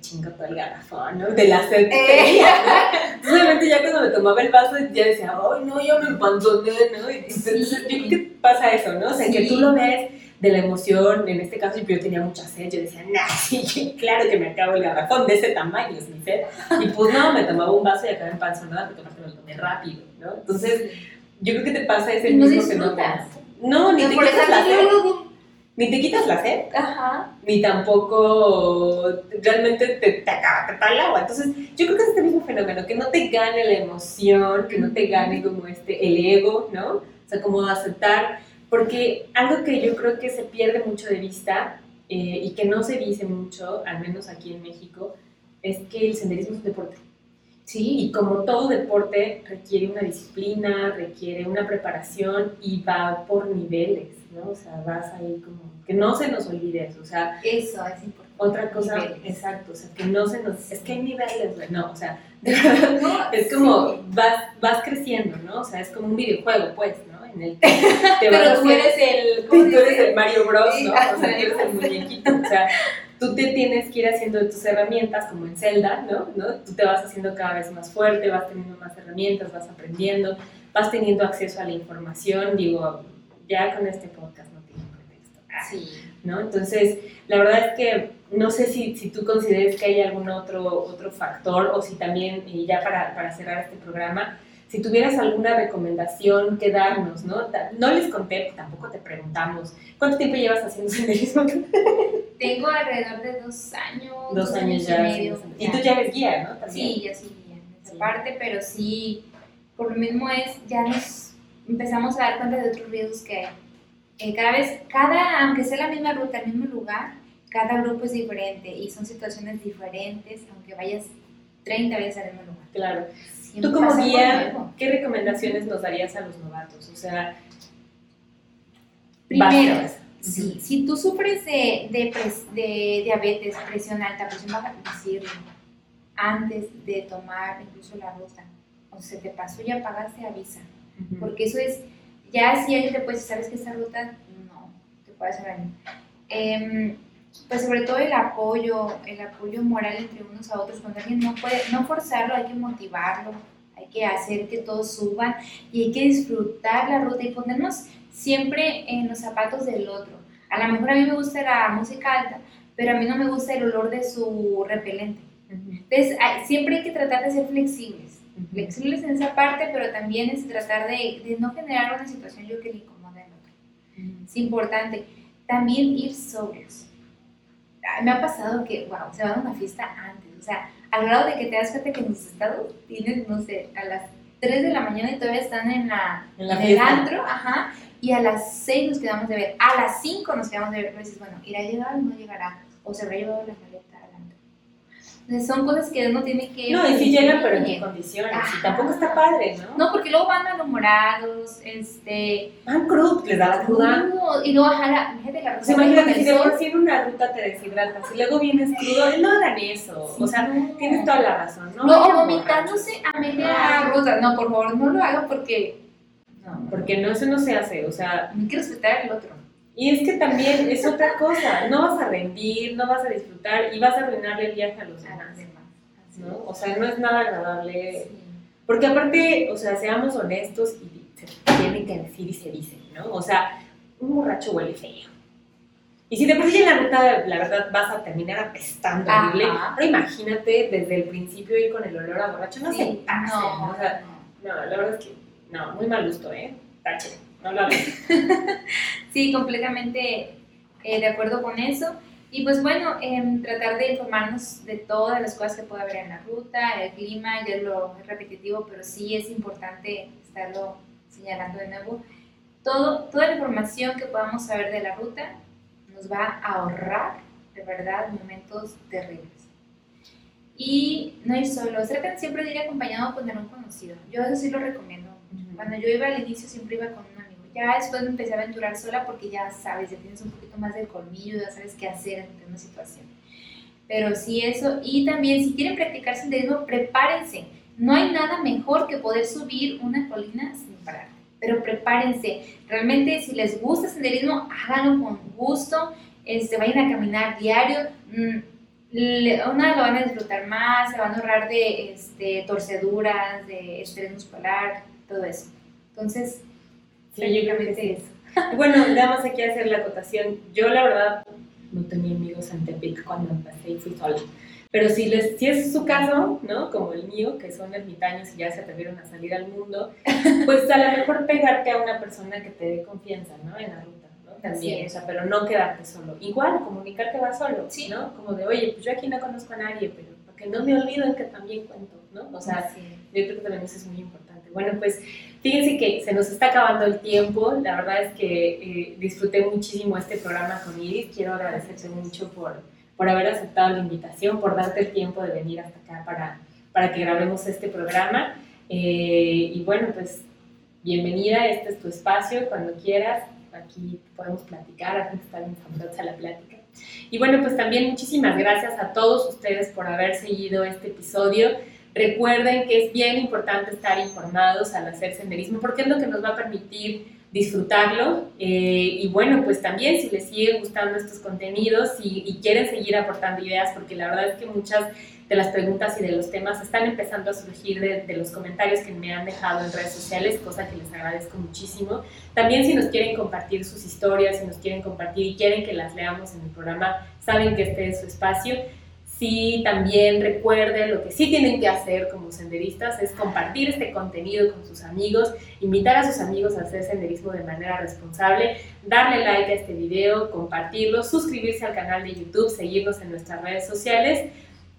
chingo todo el garrafón, ¿no? De la sed que Eh. ¿no? Entonces, obviamente, ya cuando me tomaba el vaso, ya decía, ay, no, ya me empanzoné, ¿no? Y entonces, Sí. yo creo que pasa eso, ¿no? O sea, que Sí. tú lo ves de la emoción, en este caso yo tenía mucha sed, yo decía, nah, (laughs) sí, claro que me acabo el garrafón de ese tamaño, es mi sed. Y pues no, me tomaba un vaso y acababa empanzonada porque aparte me lo tomé rápido, ¿no? Entonces, yo creo que te pasa ese Y no mismo fenómeno. No, ni No, te por quitas la sed, ni te quitas la sed, Ajá. ni tampoco realmente te, te acaba te tal el agua. Entonces, yo creo que es este mismo fenómeno, que no te gane la emoción, que no te gane como este, el ego, ¿no? O sea, como aceptar, porque algo que yo creo que se pierde mucho de vista eh, y que no se dice mucho, al menos aquí en México, es que el senderismo es un deporte. Sí. Y como todo deporte requiere una disciplina, requiere una preparación y va por niveles, ¿no? O sea, vas ahí como, que no se nos olvide eso, o sea, Eso es importante. otra cosa, Niveles. exacto, o sea, que no se nos, es que hay niveles, güey, no, o sea, (laughs) de verdad, No, es como, sí. vas, vas creciendo, ¿no? O sea, es como un videojuego, pues, ¿no? En el que (laughs) te vas Pero tú haciendo- eres el. (laughs) tú eres el Mario Bros, ¿no? O sea, eres el muñequito, o sea, tú te tienes que ir haciendo tus herramientas como en Zelda, ¿no? ¿no? Tú te vas haciendo cada vez más fuerte, vas teniendo más herramientas, vas aprendiendo, vas teniendo acceso a la información, digo, ya con este podcast. Sí. ¿no? Entonces, la verdad es que no sé si, si tú consideres que hay algún otro, otro factor o si también, y ya para, para cerrar este programa, si tuvieras alguna recomendación que darnos, ¿no? No les conté, tampoco te preguntamos, ¿cuánto tiempo llevas haciendo senderismo? (laughs) Tengo alrededor de dos años. Dos años y ya. medio. Y tú ya eres guía, ¿no? También. Sí, ya sí, ya en esa Sí. parte, pero sí, por lo mismo es, ya nos empezamos a dar cuenta de otros riesgos que hay. Eh, cada vez, cada, aunque sea la misma ruta, el mismo lugar, cada grupo es diferente y son situaciones diferentes, aunque vayas 30 veces al mismo lugar. Claro. Siempre Tú como guía. ¿qué recomendaciones nos darías a los novatos? O sea, Primero, básicas. Sí, si tú sufres de, de, de diabetes, presión alta, presión baja, decirlo antes de tomar incluso la ruta. O se te pasó y apagaste, avisa. Ujú. Porque eso es, ya si alguien te puede decir, sabes que esta ruta no, te puede hacer daño. Em, pues sobre todo el apoyo, el apoyo moral entre unos a otros. Cuando alguien no puede, no forzarlo, hay que motivarlo, hay que hacer que todos suban y hay que disfrutar la ruta y ponernos siempre en los zapatos del otro. A lo mejor a mí me gusta la música alta, pero a mí no me gusta el olor de su repelente. Entonces, hay- siempre hay que tratar de ser flexibles. Flexibles en esa parte, pero también es tratar de, de no generar una situación yo que le incomode al otro. Es importante. También ir sobrios. Me ha pasado que, wow, se van a una fiesta antes, o sea, al grado de que te das cuenta que en sus estados tienes, no sé, a las 3 de la mañana y todavía están en, la, En la el antro, ajá, y a las 6 nos quedamos de ver, a las 5 nos quedamos de ver, pero dices, bueno, ¿irá a llegar o no llegará? ¿O se habrá llevado la maleta son cosas que uno tiene que... No, y si llegan, pero en qué condiciones. Ajá. Y tampoco está padre, ¿no? No, porque luego van malhumorados, este... Van crudo, les da la cruda. y luego, ajá, la, fíjate la O sea, ruta imagínate, si por sí en una ruta te deshidratas y luego vienes crudo, no hagan eso. O sea, no. tienes toda la razón, ¿no? No, o vomitándose a media ruta. No, por favor, no lo hagan porque... No. Porque no, eso no se hace, o sea, hay que respetar al otro. Y es que también es otra cosa, no vas a rendir, no vas a disfrutar y vas a arruinarle el viaje a los demás, ¿no? O sea, no es nada agradable. Sí. porque aparte, o sea, seamos honestos y se tienen que decir y se dicen, ¿no? O sea, un borracho huele feo, Y si de por en la ruta, la verdad, vas a terminar apestando horrible, ahora imagínate desde el principio ir con el olor a borracho, no se Sí, pase, no, ¿no? O sea, no. la verdad es que, no, muy mal gusto, ¿eh? Tache. (laughs) Sí, completamente eh, de acuerdo con eso. Y pues bueno, em, tratar de informarnos de todas las cosas que puede haber en la ruta, el clima, ya lo es repetitivo, pero sí es importante estarlo señalando de nuevo. Todo, toda la información que podamos saber de la ruta nos va a ahorrar, de verdad, momentos terribles. Y no ir solos, traten siempre de ir acompañado con algún conocido. Yo eso sí lo recomiendo. Cuando yo iba al inicio siempre iba con. Ya después me empecé a aventurar sola porque ya sabes, ya tienes un poquito más de colmillo, ya sabes qué hacer ante una situación. Pero sí eso. Y también si quieren practicar senderismo, prepárense. No hay nada mejor que poder subir una colina sin parar. Pero prepárense. Realmente si les gusta senderismo, háganlo con gusto. Este, vayan a caminar diario. Mm, una lo van a disfrutar más, se van a ahorrar de este, torceduras, de estrés muscular, todo eso. Entonces, Sí, yo creo que sí. eso. (laughs) Bueno, nada más aquí hacer la acotación. Yo, la verdad, no tenía amigos en Tepic cuando empecé y fui sola. Pero si, les, si es su caso, ¿no? Como el mío, que son ermitaños y ya se atrevieron a salir al mundo, (laughs) pues a lo mejor pegarte a una persona que te dé confianza, ¿no? En la ruta, ¿no? También, o es. sea, pero no quedarte solo. Igual, comunicarte va solo, Sí. ¿no? Como de, oye, pues yo aquí no conozco a nadie, pero para que no me olviden que también cuento, ¿no? O sea, Sí. yo creo que también eso es muy importante. Bueno, pues fíjense que se nos está acabando el tiempo. La verdad es que eh, disfruté muchísimo este programa con Iris. Quiero agradecerte mucho por, por haber aceptado la invitación, por darte el tiempo de venir hasta acá para, para que grabemos este programa. Eh, y bueno, pues bienvenida, este es tu espacio, cuando quieras. Aquí podemos platicar, aquí está bien sabrosa la plática. Y bueno, pues también muchísimas gracias a todos ustedes por haber seguido este episodio. Recuerden que es bien importante estar informados al hacer senderismo porque es lo que nos va a permitir disfrutarlo. Eh, y bueno, pues también si les siguen gustando estos contenidos y, y quieren seguir aportando ideas, porque la verdad es que muchas de las preguntas y de los temas están empezando a surgir de, de los comentarios que me han dejado en redes sociales, cosa que les agradezco muchísimo. También si nos quieren compartir sus historias, si nos quieren compartir y quieren que las leamos en el programa, saben que este es su espacio. Sí, también recuerden lo que sí tienen que hacer como senderistas es compartir este contenido con sus amigos, invitar a sus amigos a hacer senderismo de manera responsable, darle like a este video, compartirlo, suscribirse al canal de YouTube, seguirnos en nuestras redes sociales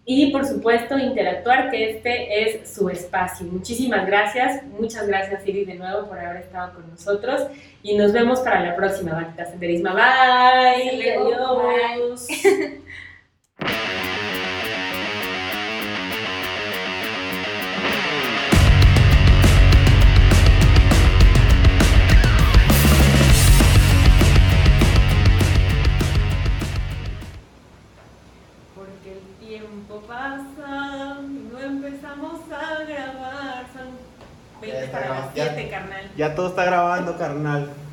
y por supuesto interactuar, que este es su espacio. Muchísimas gracias, muchas gracias Iris de nuevo por haber estado con nosotros y nos vemos para la próxima Bandita Senderismo. Bye, adiós. Porque (laughs) Ya todo está grabando, carnal.